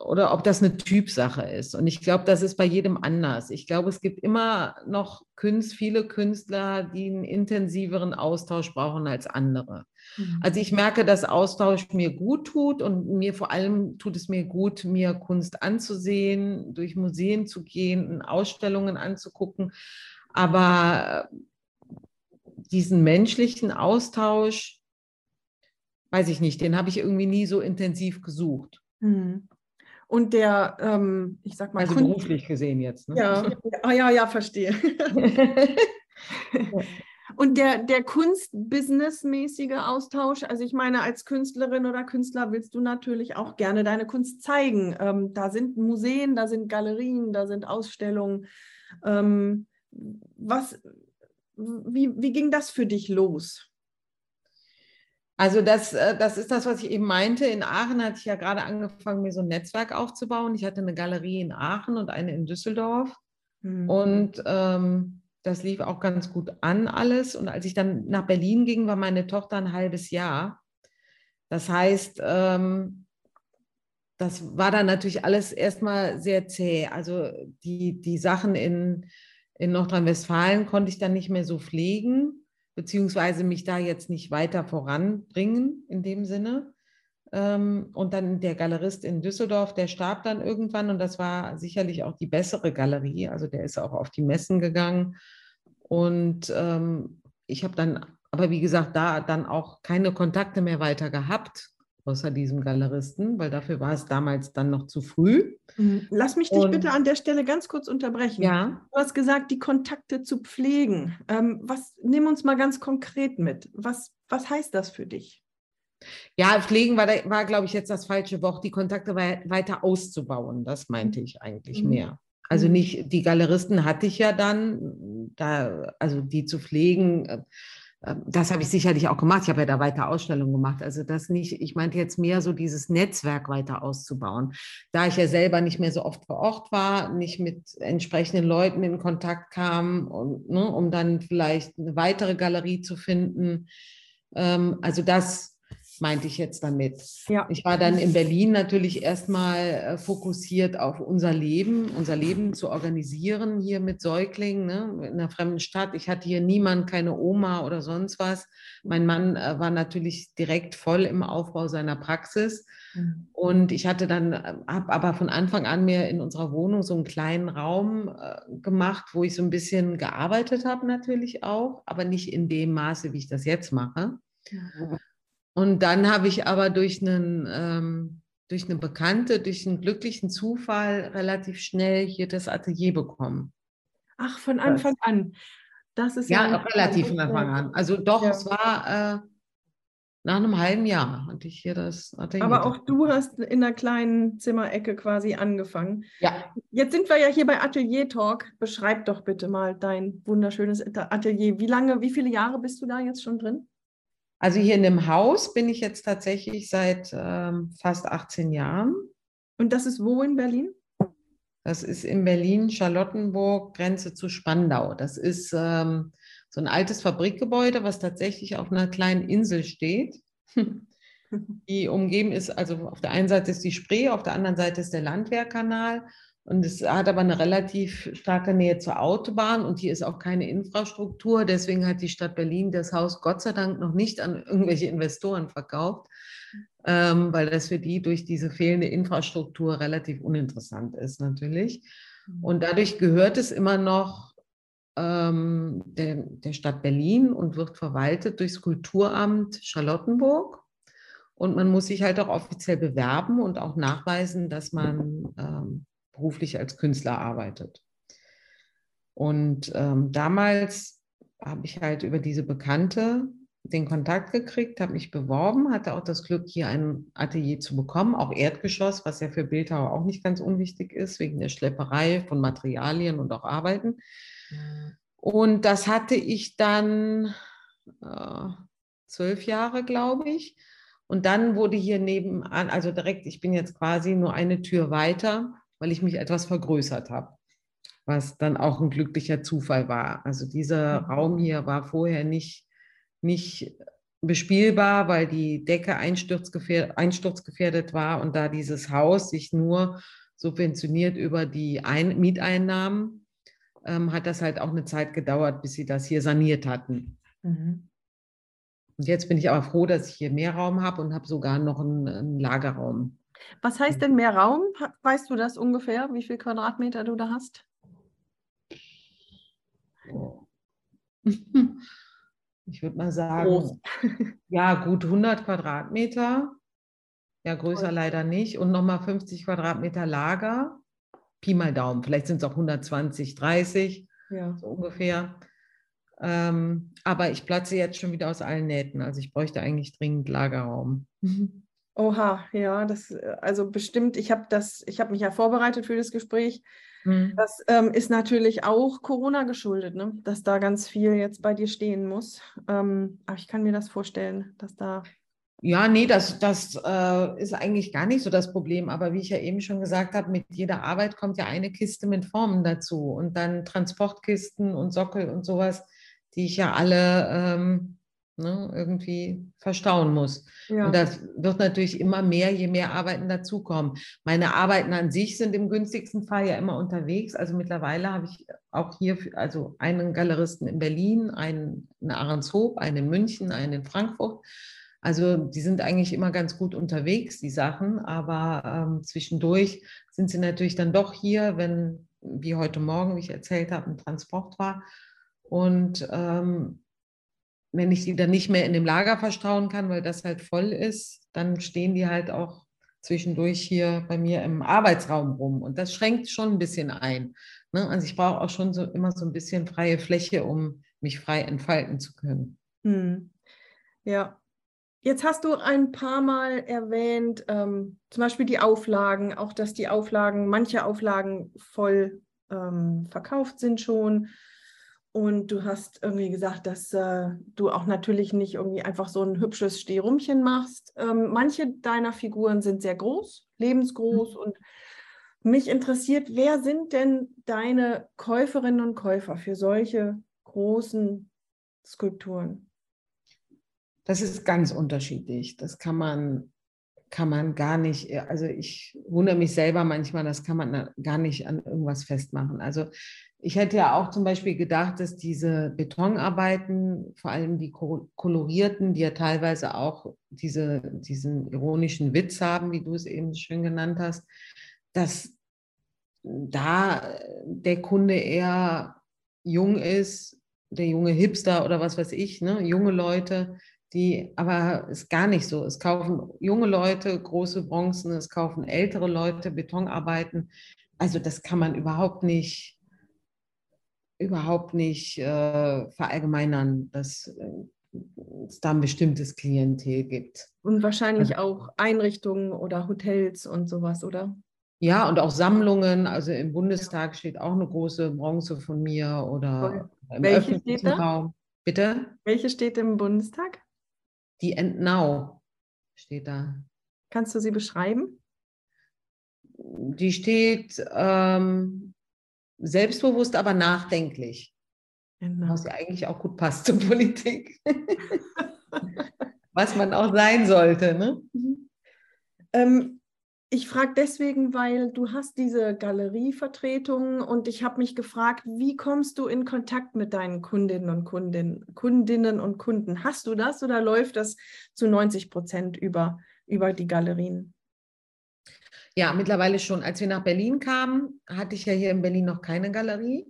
oder ob das eine Typsache ist. Und ich glaube, das ist bei jedem anders. Ich glaube, es gibt immer noch Künst, viele Künstler, die einen intensiveren Austausch brauchen als andere. Mhm. Also ich merke, dass Austausch mir gut tut und mir vor allem tut es mir gut, mir Kunst anzusehen, durch Museen zu gehen, Ausstellungen anzugucken. Aber diesen menschlichen Austausch, weiß ich nicht, den habe ich irgendwie nie so intensiv gesucht. Mhm. Und der, ähm, ich sag mal. Also Kunst beruflich gesehen jetzt. Ne? Ja, ah, ja, ja, verstehe. Und der, der Kunst-Business-mäßige Austausch, also ich meine, als Künstlerin oder Künstler willst du natürlich auch gerne deine Kunst zeigen. Ähm, da sind Museen, da sind Galerien, da sind Ausstellungen. Ähm, was, wie, wie ging das für dich los? Also das, äh, das ist das, was ich eben meinte. In Aachen hatte ich ja gerade angefangen, mir so ein Netzwerk aufzubauen. Ich hatte eine Galerie in Aachen und eine in Düsseldorf. Mhm. Und ähm, das lief auch ganz gut an alles. Und als ich dann nach Berlin ging, war meine Tochter ein halbes Jahr. Das heißt, ähm, das war dann natürlich alles erstmal sehr zäh. Also die, die Sachen in, in Nordrhein-Westfalen konnte ich dann nicht mehr so pflegen, beziehungsweise mich da jetzt nicht weiter voranbringen in dem Sinne. Ähm, und dann der Galerist in Düsseldorf, der starb dann irgendwann und das war sicherlich auch die bessere Galerie. Also der ist auch auf die Messen gegangen. Und ähm, ich habe dann, aber wie gesagt, da dann auch keine Kontakte mehr weiter gehabt, außer diesem Galeristen, weil dafür war es damals dann noch zu früh. Mhm. Lass mich dich und, bitte an der Stelle ganz kurz unterbrechen. Ja. Du hast gesagt, die Kontakte zu pflegen. Ähm, was, nimm uns mal ganz konkret mit. Was, was heißt das für dich? Ja, pflegen war, war glaube ich, jetzt das falsche Wort, die Kontakte weiter auszubauen. Das meinte ich eigentlich mhm. mehr. Also mhm. nicht, die Galeristen hatte ich ja dann, da, also die zu pflegen, äh, das habe ich sicherlich auch gemacht. Ich habe ja da weiter Ausstellungen gemacht. Also das nicht, ich meinte jetzt mehr so dieses Netzwerk weiter auszubauen. Da ich ja selber nicht mehr so oft vor Ort war, nicht mit entsprechenden Leuten in Kontakt kam, und, ne, um dann vielleicht eine weitere Galerie zu finden. Ähm, also das meinte ich jetzt damit. Ja. Ich war dann in Berlin natürlich erstmal äh, fokussiert auf unser Leben, unser Leben zu organisieren hier mit Säuglingen ne, in einer fremden Stadt. Ich hatte hier niemand, keine Oma oder sonst was. Mein Mann äh, war natürlich direkt voll im Aufbau seiner Praxis. Mhm. Und ich hatte dann, äh, habe aber von Anfang an mir in unserer Wohnung so einen kleinen Raum äh, gemacht, wo ich so ein bisschen gearbeitet habe natürlich auch, aber nicht in dem Maße, wie ich das jetzt mache. Ja. Und dann habe ich aber durch einen, ähm, durch eine Bekannte, durch einen glücklichen Zufall relativ schnell hier das Atelier bekommen. Ach, von Anfang an. Das ist ja, ja relativ von Anfang an. Also doch, ja. es war äh, nach einem halben Jahr hatte ich hier das Atelier. Aber auch du hast in einer kleinen Zimmerecke quasi angefangen. Ja. Jetzt sind wir ja hier bei Atelier Talk. Beschreib doch bitte mal dein wunderschönes Atelier. Wie lange, wie viele Jahre bist du da jetzt schon drin? Also hier in dem Haus bin ich jetzt tatsächlich seit ähm, fast 18 Jahren. Und das ist wo in Berlin? Das ist in Berlin, Charlottenburg, Grenze zu Spandau. Das ist ähm, so ein altes Fabrikgebäude, was tatsächlich auf einer kleinen Insel steht. Die umgeben ist, also auf der einen Seite ist die Spree, auf der anderen Seite ist der Landwehrkanal und es hat aber eine relativ starke Nähe zur Autobahn und hier ist auch keine Infrastruktur. Deswegen hat die Stadt Berlin das Haus Gott sei Dank noch nicht an irgendwelche Investoren verkauft, ähm, weil das für die durch diese fehlende Infrastruktur relativ uninteressant ist natürlich. Mhm. Und dadurch gehört es immer noch ähm, der, der Stadt Berlin und wird verwaltet durchs Kulturamt Charlottenburg. Und man muss sich halt auch offiziell bewerben und auch nachweisen, dass man ähm, beruflich als Künstler arbeitet. Und ähm, damals habe ich halt über diese Bekannte den Kontakt gekriegt, habe mich beworben, hatte auch das Glück, hier ein Atelier zu bekommen, auch Erdgeschoss, was ja für Bildhauer auch nicht ganz unwichtig ist, wegen der Schlepperei von Materialien und auch Arbeiten. Und das hatte ich dann äh, zwölf Jahre, glaube ich. Und dann wurde hier nebenan, also direkt, ich bin jetzt quasi nur eine Tür weiter, weil ich mich etwas vergrößert habe, was dann auch ein glücklicher Zufall war. Also dieser mhm. Raum hier war vorher nicht, nicht bespielbar, weil die Decke einsturzgefährdet, einsturzgefährdet war und da dieses Haus sich nur subventioniert über die Ein Mieteinnahmen, ähm, hat das halt auch eine Zeit gedauert, bis sie das hier saniert hatten. Mhm. Und jetzt bin ich aber froh, dass ich hier mehr Raum habe und habe sogar noch einen, einen Lagerraum was heißt denn mehr Raum? Weißt du das ungefähr, wie viel Quadratmeter du da hast? Ich würde mal sagen, ja, gut 100 Quadratmeter. Ja, größer Und. leider nicht. Und nochmal 50 Quadratmeter Lager. Pi mal Daumen. Vielleicht sind es auch 120, 30, ja. so ungefähr. Ähm, aber ich platze jetzt schon wieder aus allen Nähten. Also ich bräuchte eigentlich dringend Lagerraum. Oha, ja, das, äh, also bestimmt, ich habe das, ich habe mich ja vorbereitet für das Gespräch. Mhm. Das ähm, ist natürlich auch Corona geschuldet, ne? dass da ganz viel jetzt bei dir stehen muss. Ähm, aber ich kann mir das vorstellen, dass da. Ja, nee, das, das äh, ist eigentlich gar nicht so das Problem. Aber wie ich ja eben schon gesagt habe, mit jeder Arbeit kommt ja eine Kiste mit Formen dazu und dann Transportkisten und Sockel und sowas, die ich ja alle ähm, ne, irgendwie verstauen muss. Ja. Und das wird natürlich immer mehr, je mehr Arbeiten dazukommen. Meine Arbeiten an sich sind im günstigsten Fall ja immer unterwegs. Also mittlerweile habe ich auch hier also einen Galeristen in Berlin, einen in Ahrenshoop, einen in München, einen in Frankfurt. Also die sind eigentlich immer ganz gut unterwegs, die Sachen, aber ähm, zwischendurch sind sie natürlich dann doch hier, wenn, wie heute Morgen, wie ich erzählt habe, ein Transport war. Und ähm, wenn ich die dann nicht mehr in dem Lager verstauen kann, weil das halt voll ist, dann stehen die halt auch zwischendurch hier bei mir im Arbeitsraum rum. Und das schränkt schon ein bisschen ein. Ne? Also ich brauche auch schon so immer so ein bisschen freie Fläche, um mich frei entfalten zu können. Hm. Ja. Jetzt hast du ein paar Mal erwähnt, ähm, zum Beispiel die Auflagen, auch dass die Auflagen, manche Auflagen voll ähm, verkauft sind schon. Und du hast irgendwie gesagt, dass äh, du auch natürlich nicht irgendwie einfach so ein hübsches Stehrumchen machst. Ähm, manche deiner Figuren sind sehr groß, lebensgroß. Mhm. Und mich interessiert, wer sind denn deine Käuferinnen und Käufer für solche großen Skulpturen? Das ist ganz unterschiedlich. Das kann man, kann man gar nicht, also ich wundere mich selber manchmal, das kann man gar nicht an irgendwas festmachen. Also ich hätte ja auch zum Beispiel gedacht, dass diese Betonarbeiten, vor allem die kolorierten, die ja teilweise auch diese, diesen ironischen Witz haben, wie du es eben schön genannt hast, dass da der Kunde eher jung ist, der junge Hipster oder was weiß ich, ne? junge Leute, die, aber es ist gar nicht so. Es kaufen junge Leute große Bronzen, es kaufen ältere Leute Betonarbeiten. Also das kann man überhaupt nicht überhaupt nicht äh, verallgemeinern, dass äh, es da ein bestimmtes Klientel gibt. Und wahrscheinlich also, auch Einrichtungen oder Hotels und sowas, oder? Ja, und auch Sammlungen. Also im Bundestag steht auch eine große Bronze von mir oder Cool. im Welche öffentlichen Raum. Bitte? Welche steht im Bundestag? Die Entnau steht da. Kannst du sie beschreiben? Die steht ähm, selbstbewusst, aber nachdenklich. Genau. Was ja eigentlich auch gut passt zur Politik. Was man auch sein sollte. Ne? Mhm. Ähm, ich frage deswegen, weil du hast diese Galerievertretung und ich habe mich gefragt, wie kommst du in Kontakt mit deinen Kundinnen und Kundinnen, Kundinnen und Kunden? Hast du das oder läuft das zu 90 Prozent über, über die Galerien? Ja, mittlerweile schon. Als wir nach Berlin kamen, hatte ich ja hier in Berlin noch keine Galerie.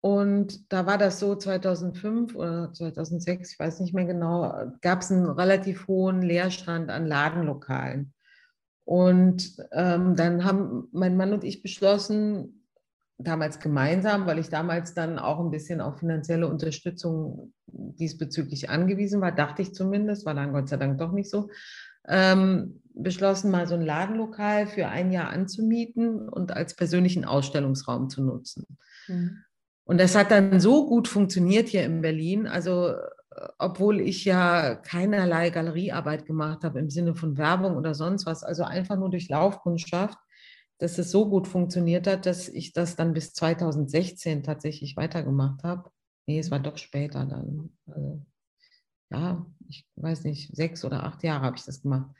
Und da war das so 2005 oder 2006, ich weiß nicht mehr genau, gab es einen relativ hohen Leerstand an Ladenlokalen. Und ähm, dann haben mein Mann und ich beschlossen, damals gemeinsam, weil ich damals dann auch ein bisschen auf finanzielle Unterstützung diesbezüglich angewiesen war, dachte ich zumindest, war dann Gott sei Dank doch nicht so, ähm, beschlossen, mal so ein Ladenlokal für ein Jahr anzumieten und als persönlichen Ausstellungsraum zu nutzen. Mhm. Und das hat dann so gut funktioniert hier in Berlin. Also, obwohl ich ja keinerlei Galeriearbeit gemacht habe im Sinne von Werbung oder sonst was, also einfach nur durch Laufkundschaft, dass es so gut funktioniert hat, dass ich das dann bis 2016 tatsächlich weitergemacht habe. Nee, es war doch später dann. Also, ja, ich weiß nicht, sechs oder acht Jahre habe ich das gemacht.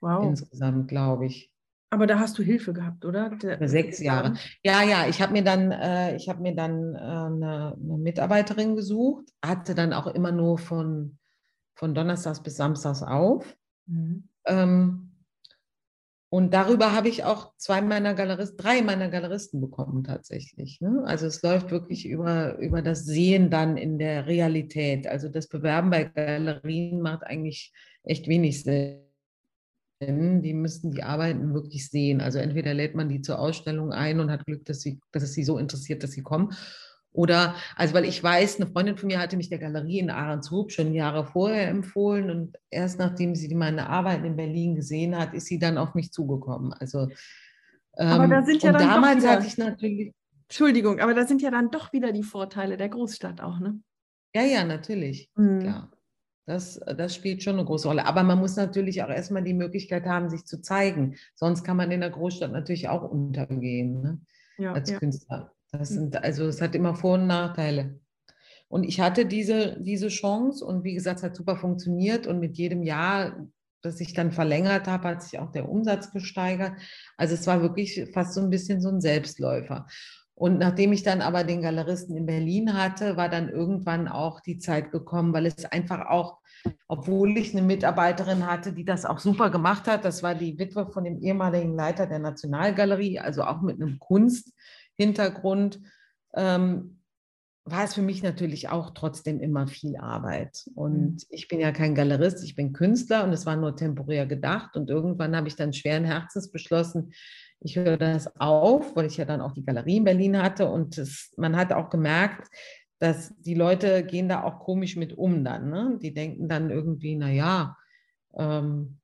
Wow. Insgesamt, glaube ich. Aber da hast du Hilfe gehabt, oder? Der, sechs Jahre. Ja, ja, ich habe mir dann, äh, ich habe mir dann äh, eine, eine, Mitarbeiterin gesucht, hatte dann auch immer nur von, von Donnerstags bis Samstags auf. Mhm. Ähm, und darüber habe ich auch zwei meiner Galeristen, drei meiner Galeristen bekommen tatsächlich. Ne? Also es läuft wirklich über, über das Sehen dann in der Realität. Also das Bewerben bei Galerien macht eigentlich echt wenig Sinn. Die müssten die Arbeiten wirklich sehen. Also entweder lädt man die zur Ausstellung ein und hat Glück, dass, sie, dass es sie so interessiert, dass sie kommen. Oder, also weil ich weiß, eine Freundin von mir hatte mich der Galerie in Ahrenshoop schon Jahre vorher empfohlen und erst nachdem sie meine Arbeiten in Berlin gesehen hat, ist sie dann auf mich zugekommen. Also, aber da ähm, sind ja dann damals wieder, hatte ich natürlich. Entschuldigung, aber da sind ja dann doch wieder die Vorteile der Großstadt auch, ne? Ja, ja, natürlich. Mhm. Klar. Das, das spielt schon eine große Rolle. Aber man muss natürlich auch erstmal die Möglichkeit haben, sich zu zeigen. Sonst kann man in der Großstadt natürlich auch untergehen ne? ja, als ja. Künstler. Das sind, also es hat immer Vor- und Nachteile. Und ich hatte diese, diese Chance und wie gesagt, es hat super funktioniert und mit jedem Jahr, das ich dann verlängert habe, hat sich auch der Umsatz gesteigert. Also es war wirklich fast so ein bisschen so ein Selbstläufer. Und nachdem ich dann aber den Galeristen in Berlin hatte, war dann irgendwann auch die Zeit gekommen, weil es einfach auch, obwohl ich eine Mitarbeiterin hatte, die das auch super gemacht hat, das war die Witwe von dem ehemaligen Leiter der Nationalgalerie, also auch mit einem Kunsthintergrund, ähm, war es für mich natürlich auch trotzdem immer viel Arbeit. Und mhm. ich bin ja kein Galerist, ich bin Künstler und es war nur temporär gedacht. Und irgendwann habe ich dann schweren Herzens beschlossen, ich höre das auf, weil ich ja dann auch die Galerie in Berlin hatte und es, man hat auch gemerkt, dass die Leute gehen da auch komisch mit um dann. Ne? Die denken dann irgendwie, naja, ähm,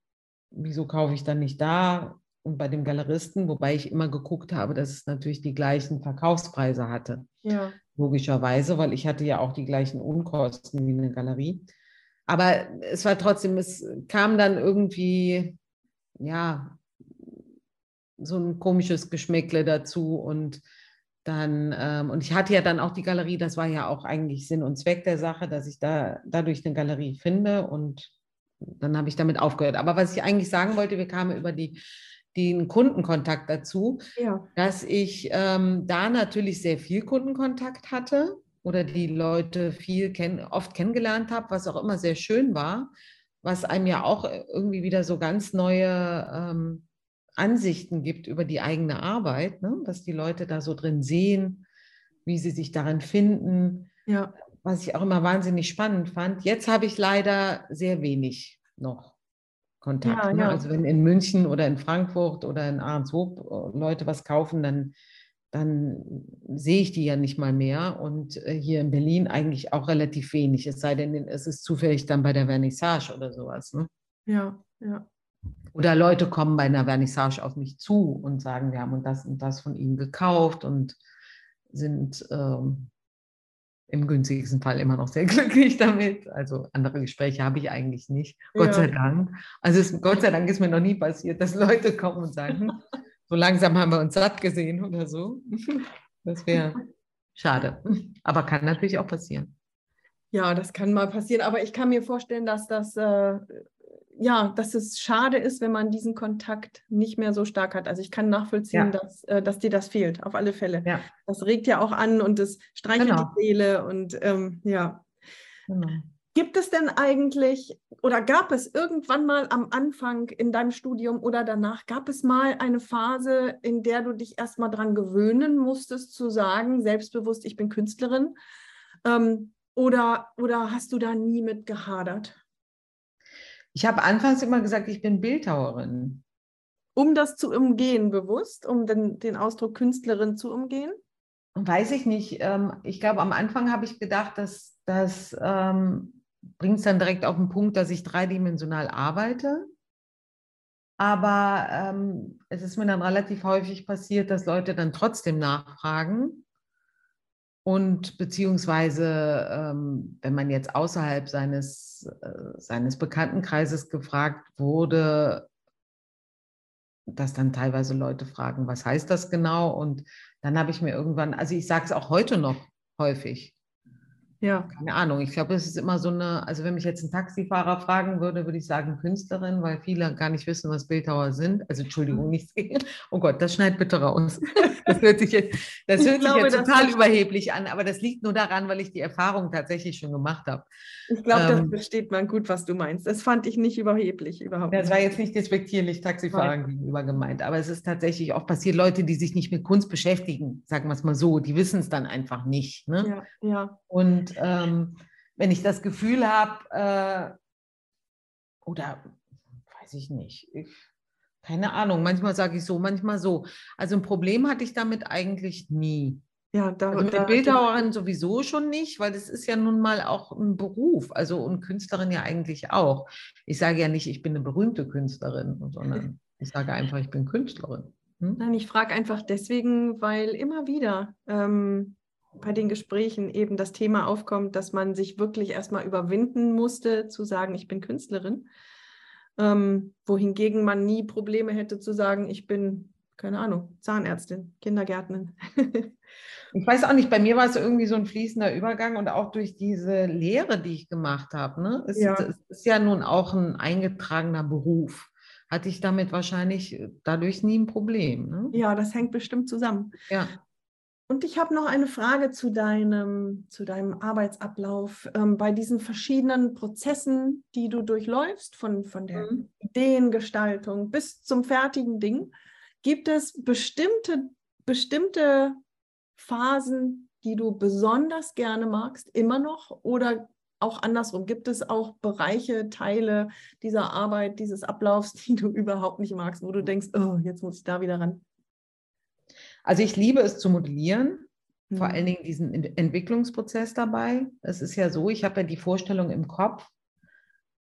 wieso kaufe ich dann nicht da und bei dem Galeristen, wobei ich immer geguckt habe, dass es natürlich die gleichen Verkaufspreise hatte. Ja. Logischerweise, weil ich hatte ja auch die gleichen Unkosten wie eine Galerie. Aber es war trotzdem, es kam dann irgendwie, ja, so ein komisches Geschmäckle dazu und dann, ähm, und ich hatte ja dann auch die Galerie, das war ja auch eigentlich Sinn und Zweck der Sache, dass ich da dadurch eine Galerie finde und dann habe ich damit aufgehört. Aber was ich eigentlich sagen wollte, wir kamen über die, den Kundenkontakt dazu, ja. dass ich ähm, da natürlich sehr viel Kundenkontakt hatte oder die Leute viel kenn oft kennengelernt habe, was auch immer sehr schön war, was einem ja auch irgendwie wieder so ganz neue ähm, Ansichten gibt über die eigene Arbeit, ne? was die Leute da so drin sehen, wie sie sich darin finden. Ja. Was ich auch immer wahnsinnig spannend fand. Jetzt habe ich leider sehr wenig noch Kontakt. Ja, ne? ja. Also wenn in München oder in Frankfurt oder in Ahrenshoop äh, Leute was kaufen, dann, dann sehe ich die ja nicht mal mehr. Und äh, hier in Berlin eigentlich auch relativ wenig. Es sei denn, es ist zufällig dann bei der Vernissage oder sowas. Ne? Ja, ja. Oder Leute kommen bei einer Vernissage auf mich zu und sagen, wir haben das und das von ihnen gekauft und sind ähm, im günstigsten Fall immer noch sehr glücklich damit. Also andere Gespräche habe ich eigentlich nicht, Gott ja. sei Dank. Also es, Gott sei Dank ist mir noch nie passiert, dass Leute kommen und sagen, so langsam haben wir uns satt gesehen oder so. Das wäre schade. Aber kann natürlich auch passieren. Ja, das kann mal passieren. Aber ich kann mir vorstellen, dass das äh, ja, dass es schade ist, wenn man diesen Kontakt nicht mehr so stark hat. Also ich kann nachvollziehen, ja. dass, äh, dass dir das fehlt, auf alle Fälle. Ja. Das regt ja auch an und es streichelt genau. die Seele und ähm, ja. Genau. Gibt es denn eigentlich oder gab es irgendwann mal am Anfang in deinem Studium oder danach, gab es mal eine Phase, in der du dich erstmal daran gewöhnen musstest, zu sagen, selbstbewusst, ich bin Künstlerin? Ähm, oder, oder hast du da nie mit gehadert? Ich habe anfangs immer gesagt, ich bin Bildhauerin. Um das zu umgehen, bewusst, um den, den Ausdruck Künstlerin zu umgehen? Weiß ich nicht. Ähm, ich glaube, am Anfang habe ich gedacht, dass das ähm, bringt es dann direkt auf den Punkt, dass ich dreidimensional arbeite. Aber ähm, es ist mir dann relativ häufig passiert, dass Leute dann trotzdem nachfragen und beziehungsweise, ähm, wenn man jetzt außerhalb seines, äh, seines Bekanntenkreises gefragt wurde, dass dann teilweise Leute fragen, was heißt das genau? Und dann habe ich mir irgendwann, also ich sage es auch heute noch häufig, ja. Keine Ahnung. Ich glaube, es ist immer so eine, also wenn mich jetzt ein Taxifahrer fragen würde, würde ich sagen Künstlerin, weil viele gar nicht wissen, was Bildhauer sind. Also Entschuldigung, nicht Oh Gott, das schneid bitte raus. Das hört sich jetzt, das hört sich jetzt total überheblich an, aber das liegt nur daran, weil ich die Erfahrung tatsächlich schon gemacht habe. Ich glaube, ähm, das versteht man gut, was du meinst. Das fand ich nicht überheblich überhaupt. Das war jetzt nicht despektierlich Taxifahrern gegenüber gemeint, aber es ist tatsächlich auch passiert, Leute, die sich nicht mit Kunst beschäftigen, sagen wir es mal so, die wissen es dann einfach nicht. Ne? Ja, ja. Und ähm, wenn ich das Gefühl habe, äh, oder weiß ich nicht, ich, keine Ahnung, manchmal sage ich so, manchmal so. Also ein Problem hatte ich damit eigentlich nie. Ja, da, also mit da, Bildhauerin sowieso schon nicht, weil das ist ja nun mal auch ein Beruf, also und Künstlerin ja eigentlich auch. Ich sage ja nicht, ich bin eine berühmte Künstlerin, sondern ich sage einfach, ich bin Künstlerin. Hm? Nein, ich frage einfach deswegen, weil immer wieder ähm, bei den Gesprächen eben das Thema aufkommt, dass man sich wirklich erstmal überwinden musste, zu sagen, ich bin Künstlerin. Ähm, wohingegen man nie Probleme hätte zu sagen, ich bin, keine Ahnung, Zahnärztin, Kindergärtnerin. ich weiß auch nicht, bei mir war es irgendwie so ein fließender Übergang und auch durch diese Lehre, die ich gemacht habe. Ne? Es, ja. es ist ja nun auch ein eingetragener Beruf hatte ich damit wahrscheinlich dadurch nie ein Problem. Ne? Ja, das hängt bestimmt zusammen. Ja. Und ich habe noch eine Frage zu deinem, zu deinem Arbeitsablauf. Ähm, bei diesen verschiedenen Prozessen, die du durchläufst, von, von der mhm. Ideengestaltung bis zum fertigen Ding, gibt es bestimmte, bestimmte Phasen, die du besonders gerne magst, immer noch? Oder auch andersrum? Gibt es auch Bereiche, Teile dieser Arbeit, dieses Ablaufs, die du überhaupt nicht magst, wo du denkst, oh, jetzt muss ich da wieder ran? Also ich liebe es zu modellieren, mhm. vor allen Dingen diesen Entwicklungsprozess dabei. Es ist ja so, ich habe ja die Vorstellung im Kopf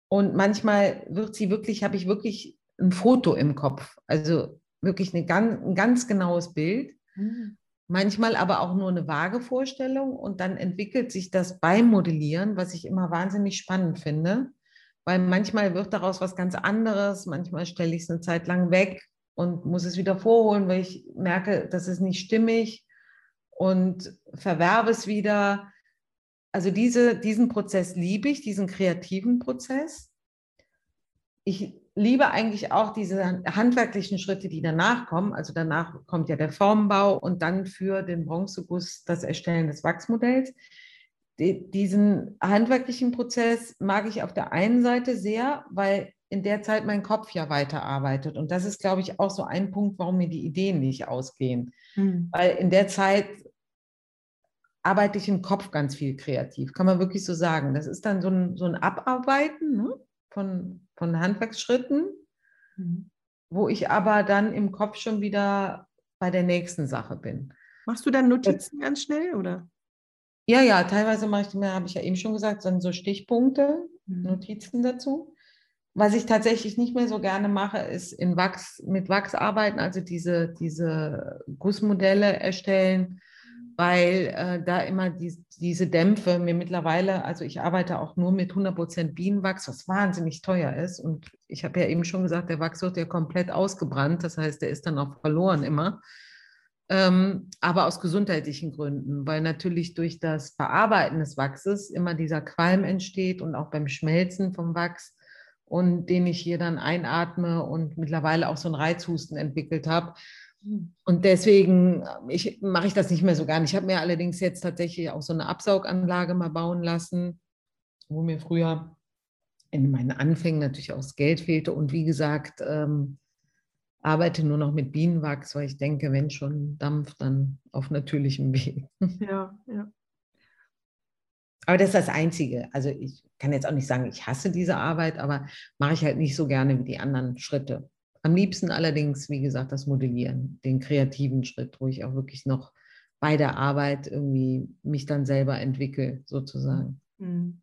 und manchmal wird sie wirklich, habe ich wirklich ein Foto im Kopf, also wirklich eine ein ganz genaues Bild. Mhm. Manchmal aber auch nur eine vage Vorstellung und dann entwickelt sich das beim Modellieren, was ich immer wahnsinnig spannend finde, weil manchmal wird daraus was ganz anderes, manchmal stelle ich es eine Zeit lang weg und muss es wieder vorholen, weil ich merke, das ist nicht stimmig und verwerbe es wieder. Also diese, diesen Prozess liebe ich, diesen kreativen Prozess. Ich liebe eigentlich auch diese handwerklichen Schritte, die danach kommen. Also danach kommt ja der Formbau und dann für den Bronzeguss das Erstellen des Wachsmodells. diesen handwerklichen Prozess mag ich auf der einen Seite sehr, weil in der Zeit mein Kopf ja weiterarbeitet. Und das ist, glaube ich, auch so ein Punkt, warum mir die Ideen nicht ausgehen. Mhm. Weil in der Zeit arbeite ich im Kopf ganz viel kreativ, kann man wirklich so sagen. Das ist dann so ein, so ein Abarbeiten ne? von, von Handwerksschritten, mhm. wo ich aber dann im Kopf schon wieder bei der nächsten Sache bin. Machst du dann Notizen ganz schnell oder? Ja, ja, teilweise mache ich mir, habe ich ja eben schon gesagt, dann so Stichpunkte, mhm. Notizen dazu. Was ich tatsächlich nicht mehr so gerne mache, ist in Wachs, mit Wachs arbeiten, also diese, diese Gussmodelle erstellen, weil äh, da immer die, diese Dämpfe mir mittlerweile, also ich arbeite auch nur mit 100% Bienenwachs, was wahnsinnig teuer ist. Und ich habe ja eben schon gesagt, der Wachs wird ja komplett ausgebrannt, das heißt, der ist dann auch verloren immer. Ähm, aber aus gesundheitlichen Gründen, weil natürlich durch das Verarbeiten des Wachses immer dieser Qualm entsteht und auch beim Schmelzen vom Wachs und den ich hier dann einatme und mittlerweile auch so einen Reizhusten entwickelt habe. Und deswegen ich, mache ich das nicht mehr so gern. Ich habe mir allerdings jetzt tatsächlich auch so eine Absauganlage mal bauen lassen, wo mir früher in meinen Anfängen natürlich auch das Geld fehlte. Und wie gesagt, ähm, arbeite nur noch mit Bienenwachs, weil ich denke, wenn schon Dampf, dann auf natürlichem Weg. Ja, ja. Aber das ist das Einzige. Also ich kann jetzt auch nicht sagen, ich hasse diese Arbeit, aber mache ich halt nicht so gerne wie die anderen Schritte. Am liebsten allerdings, wie gesagt, das Modellieren, den kreativen Schritt, wo ich auch wirklich noch bei der Arbeit irgendwie mich dann selber entwickle, sozusagen. Mhm.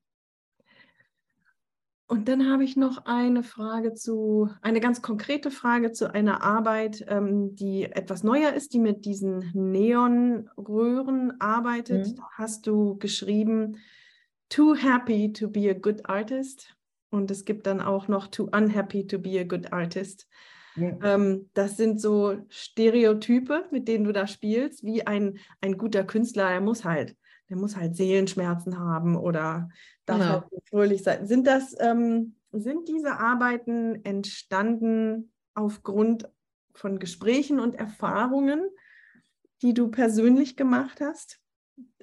Und dann habe ich noch eine Frage zu, eine ganz konkrete Frage zu einer Arbeit, ähm, die etwas neuer ist, die mit diesen Neonröhren arbeitet. Mhm. Hast du geschrieben, too happy to be a good artist. Und es gibt dann auch noch too unhappy to be a good artist. Ja. Ähm, das sind so Stereotype, mit denen du da spielst, wie ein, ein guter Künstler, er muss halt, der muss halt Seelenschmerzen haben oder darf genau. halt fröhlich sein. Sind das, ähm, sind diese Arbeiten entstanden aufgrund von Gesprächen und Erfahrungen, die du persönlich gemacht hast?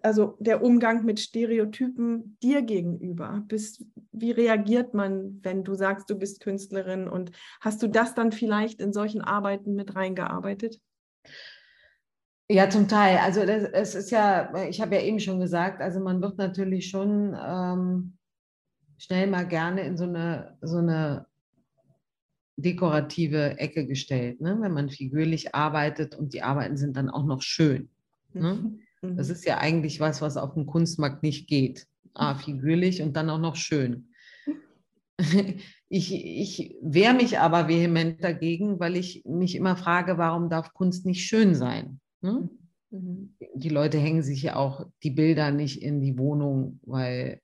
Also der Umgang mit Stereotypen dir gegenüber? Bist, wie reagiert man, wenn du sagst, du bist Künstlerin und hast du das dann vielleicht in solchen Arbeiten mit reingearbeitet? Ja, zum Teil. Also das, es ist ja, ich habe ja eben schon gesagt, also man wird natürlich schon ähm, schnell mal gerne in so eine, so eine dekorative Ecke gestellt, ne? wenn man figürlich arbeitet und die Arbeiten sind dann auch noch schön. Ne? Mhm. Das mhm. ist ja eigentlich was, was auf dem Kunstmarkt nicht geht. Ah, figürlich und dann auch noch schön. Ich, ich wehre mich aber vehement dagegen, weil ich mich immer frage, warum darf Kunst nicht schön sein? Hm? Mhm. Die Leute hängen sich ja auch die Bilder nicht in die Wohnung, weil,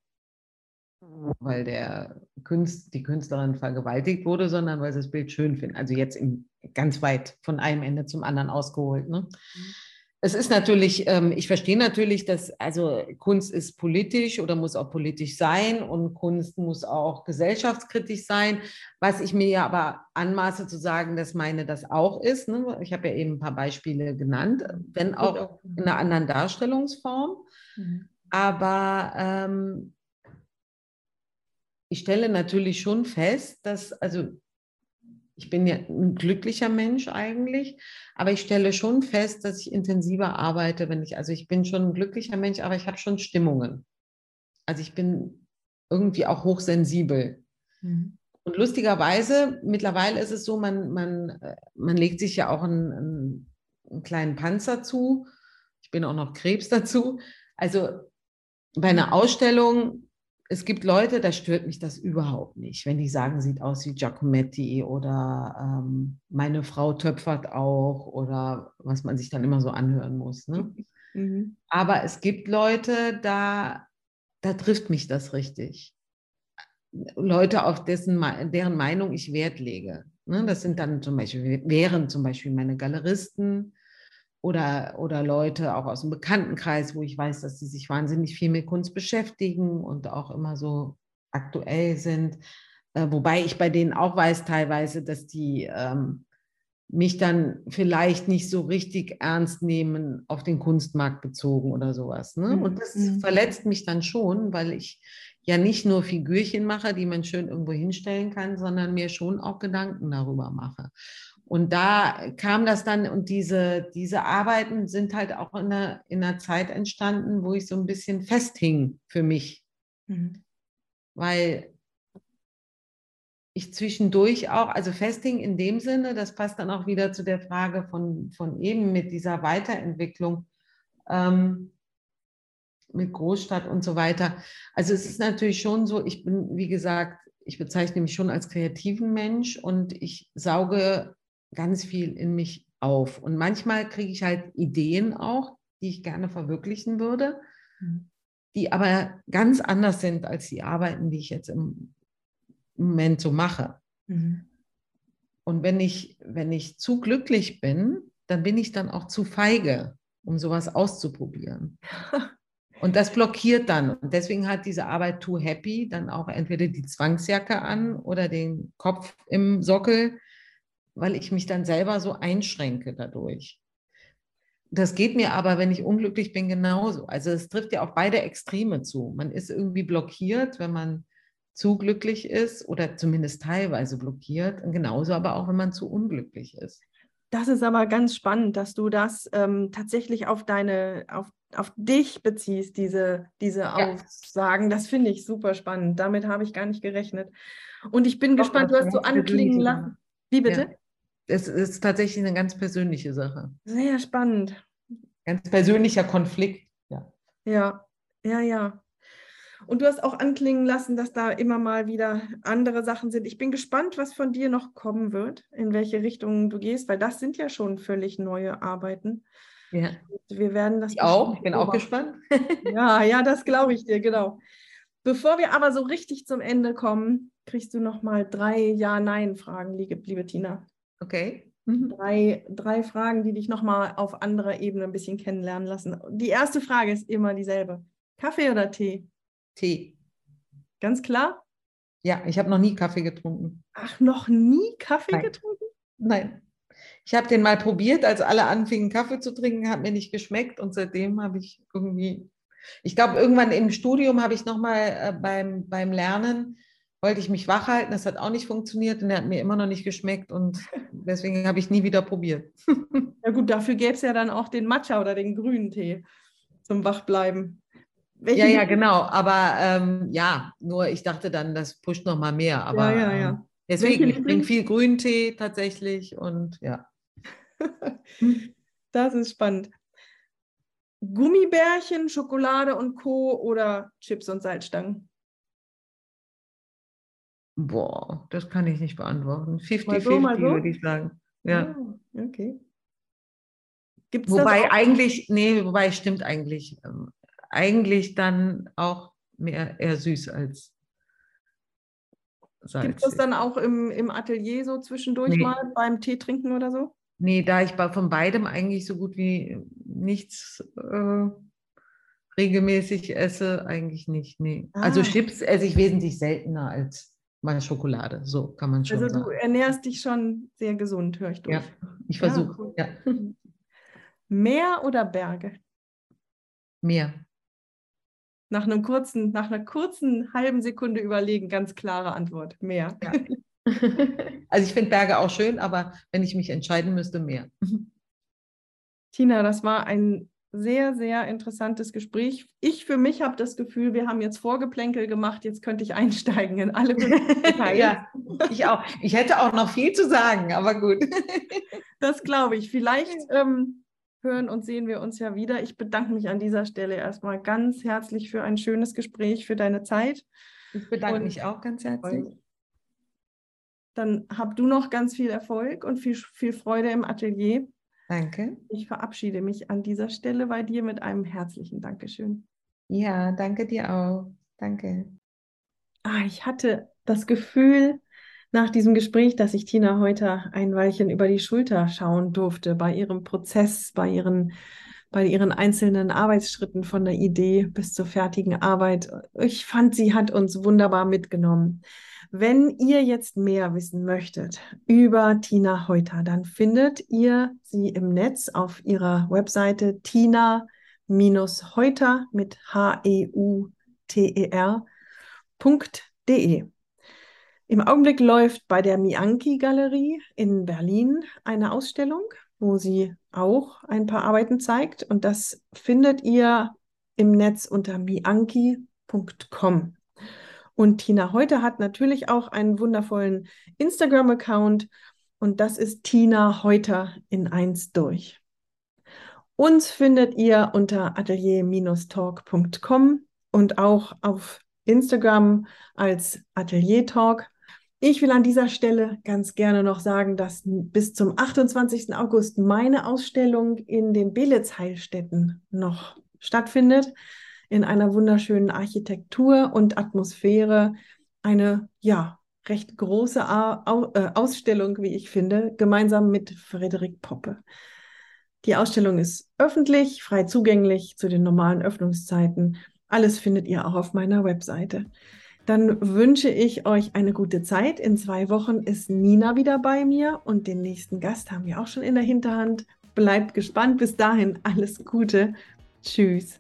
weil der Künst, die Künstlerin vergewaltigt wurde, sondern weil sie das Bild schön finden. Also jetzt in, ganz weit von einem Ende zum anderen ausgeholt. Ne? Mhm es ist natürlich, ähm, ich verstehe natürlich, dass also Kunst ist politisch oder muss auch politisch sein und Kunst muss auch gesellschaftskritisch sein. Was ich mir ja aber anmaße zu sagen, dass meine das auch ist. Ne? Ich habe ja eben ein paar Beispiele genannt, wenn auch in einer anderen Darstellungsform. Mhm. Aber ähm, ich stelle natürlich schon fest, dass also ich bin ja ein glücklicher Mensch eigentlich, aber ich stelle schon fest, dass ich intensiver arbeite, wenn ich, also ich bin schon ein glücklicher Mensch, aber ich habe schon Stimmungen. Also ich bin irgendwie auch hochsensibel. Mhm. Und lustigerweise, mittlerweile ist es so, man, man, äh, man legt sich ja auch einen, einen, einen kleinen Panzer zu. Ich bin auch noch Krebs dazu. Also bei einer Ausstellung es gibt Leute, da stört mich das überhaupt nicht, wenn die sagen, sieht aus wie Giacometti oder ähm, meine Frau töpfert auch oder was man sich dann immer so anhören muss. Ne? Mhm. Aber es gibt Leute, da, da trifft mich das richtig. Leute, auf dessen, deren Meinung ich Wert lege. Ne? Das sind dann zum Beispiel, wären zum Beispiel meine Galeristen, oder, oder Leute auch aus dem Bekanntenkreis, wo ich weiß, dass sie sich wahnsinnig viel mit Kunst beschäftigen und auch immer so aktuell sind. Äh, wobei ich bei denen auch weiß teilweise, dass die ähm, mich dann vielleicht nicht so richtig ernst nehmen auf den Kunstmarkt bezogen oder sowas. Ne? Und das mhm. verletzt mich dann schon, weil ich ja nicht nur Figürchen mache, die man schön irgendwo hinstellen kann, sondern mir schon auch Gedanken darüber mache. Und da kam das dann, und diese, diese Arbeiten sind halt auch in einer, in einer Zeit entstanden, wo ich so ein bisschen festhing für mich. Mhm. Weil ich zwischendurch auch, also festhing in dem Sinne, das passt dann auch wieder zu der Frage von, von eben mit dieser Weiterentwicklung ähm, mit Großstadt und so weiter. Also es ist natürlich schon so, ich bin, wie gesagt, ich bezeichne mich schon als kreativen Mensch und ich sauge ganz viel in mich auf. Und manchmal kriege ich halt Ideen auch, die ich gerne verwirklichen würde, mhm. die aber ganz anders sind als die Arbeiten, die ich jetzt im Moment so mache. Mhm. Und wenn ich, wenn ich zu glücklich bin, dann bin ich dann auch zu feige, um sowas auszuprobieren. Und das blockiert dann. Und deswegen hat diese Arbeit Too Happy dann auch entweder die Zwangsjacke an oder den Kopf im Sockel, weil ich mich dann selber so einschränke dadurch. Das geht mir aber, wenn ich unglücklich bin, genauso. Also es trifft ja auf beide Extreme zu. Man ist irgendwie blockiert, wenn man zu glücklich ist oder zumindest teilweise blockiert. Und genauso aber auch, wenn man zu unglücklich ist. Das ist aber ganz spannend, dass du das ähm, tatsächlich auf deine, auf, auf dich beziehst, diese, diese ja. Aussagen. Das finde ich super spannend. Damit habe ich gar nicht gerechnet. Und ich bin Doch, gespannt, du hast so anklingen lassen. Wie bitte? Ja es ist tatsächlich eine ganz persönliche Sache. Sehr spannend. Ganz persönlicher Konflikt, ja. Ja, ja, ja. Und du hast auch anklingen lassen, dass da immer mal wieder andere Sachen sind. Ich bin gespannt, was von dir noch kommen wird, in welche Richtung du gehst, weil das sind ja schon völlig neue Arbeiten. Ja. Wir werden das. Ich auch, ich bin auch gespannt. ja, ja, das glaube ich dir, genau. Bevor wir aber so richtig zum Ende kommen, kriegst du noch mal drei Ja-Nein-Fragen, liebe, liebe Tina. Okay. Mhm. Drei, drei Fragen, die dich nochmal auf anderer Ebene ein bisschen kennenlernen lassen. Die erste Frage ist immer dieselbe. Kaffee oder Tee? Tee. Ganz klar? Ja, ich habe noch nie Kaffee getrunken. Ach, noch nie Kaffee Nein. getrunken? Nein. Ich habe den mal probiert, als alle anfingen Kaffee zu trinken, hat mir nicht geschmeckt und seitdem habe ich irgendwie, ich glaube, irgendwann im Studium habe ich nochmal äh, beim, beim Lernen wollte ich mich wach halten, das hat auch nicht funktioniert und er hat mir immer noch nicht geschmeckt und deswegen habe ich nie wieder probiert. Ja gut, dafür gäbe es ja dann auch den Matcha oder den grünen Tee zum Wachbleiben. Welche ja, ja, genau. Aber ähm, ja, nur ich dachte dann, das pusht noch mal mehr. Aber ja, ja, ja. Ähm, deswegen, ich trinke viel Grüntee tatsächlich und ja. das ist spannend. Gummibärchen, Schokolade und Co. oder Chips und Salzstangen? Boah, das kann ich nicht beantworten. 50-50 so, so? würde ich sagen. Ja. Ah, okay. Gibt's wobei eigentlich, nee, wobei stimmt eigentlich. Ähm, eigentlich dann auch mehr eher süß als Salz. Gibt es das dann auch im, im Atelier so zwischendurch nee. mal beim Tee trinken oder so? Nee, da ich von beidem eigentlich so gut wie nichts äh, regelmäßig esse, eigentlich nicht. Nee. Also ah. Also Chips esse ich wesentlich seltener als meine Schokolade. So kann man schon also sagen. Du ernährst dich schon sehr gesund, höre ich durch. Ja, ich versuche. Ja, ja. Meer oder Berge? Meer. Nach einem kurzen, nach einer kurzen halben Sekunde überlegen, ganz klare Antwort. Meer. Ja. Also ich finde Berge auch schön, aber wenn ich mich entscheiden müsste, Meer. Tina, das war ein sehr, sehr interessantes Gespräch. Ich für mich habe das Gefühl, wir haben jetzt Vorgeplänkel gemacht, jetzt könnte ich einsteigen in alle Details. ja, ich auch. Ich hätte auch noch viel zu sagen, aber gut. das glaube ich. Vielleicht ähm, hören und sehen wir uns ja wieder. Ich bedanke mich an dieser Stelle erstmal ganz herzlich für ein schönes Gespräch, für deine Zeit. Ich bedanke und mich auch ganz herzlich. Dann hab du noch ganz viel Erfolg und viel, viel Freude im Atelier. Danke. Ich verabschiede mich an dieser Stelle bei dir mit einem herzlichen Dankeschön. Ja, danke dir auch. Danke. Ah, ich hatte das Gefühl nach diesem Gespräch, dass ich Tina heute ein Weilchen über die Schulter schauen durfte bei ihrem Prozess, bei ihren, bei ihren einzelnen Arbeitsschritten von der Idee bis zur fertigen Arbeit. Ich fand, sie hat uns wunderbar mitgenommen. Wenn ihr jetzt mehr wissen möchtet über Tina Heuter, dann findet ihr sie im Netz auf ihrer Webseite tina-heuter mit H-E-U-T-E-R.de. Im Augenblick läuft bei der Mianki Galerie in Berlin eine Ausstellung, wo sie auch ein paar Arbeiten zeigt. Und das findet ihr im Netz unter mianki.com. Und Tina heute hat natürlich auch einen wundervollen Instagram-Account und das ist Tina Heuter in eins durch. Uns findet ihr unter atelier-talk.com und auch auf Instagram als Atelier Talk. Ich will an dieser Stelle ganz gerne noch sagen, dass bis zum 28. August meine Ausstellung in den Belitz-Heilstätten noch stattfindet in einer wunderschönen Architektur und Atmosphäre eine, ja, recht große äh, Ausstellung, wie ich finde, gemeinsam mit Frederik Poppe. Die Ausstellung ist öffentlich, frei zugänglich zu den normalen Öffnungszeiten. Alles findet ihr auch auf meiner Webseite. Dann wünsche ich euch eine gute Zeit. In zwei Wochen ist Nina wieder bei mir und den nächsten Gast haben wir auch schon in der Hinterhand. Bleibt gespannt. Bis dahin alles Gute. Tschüss.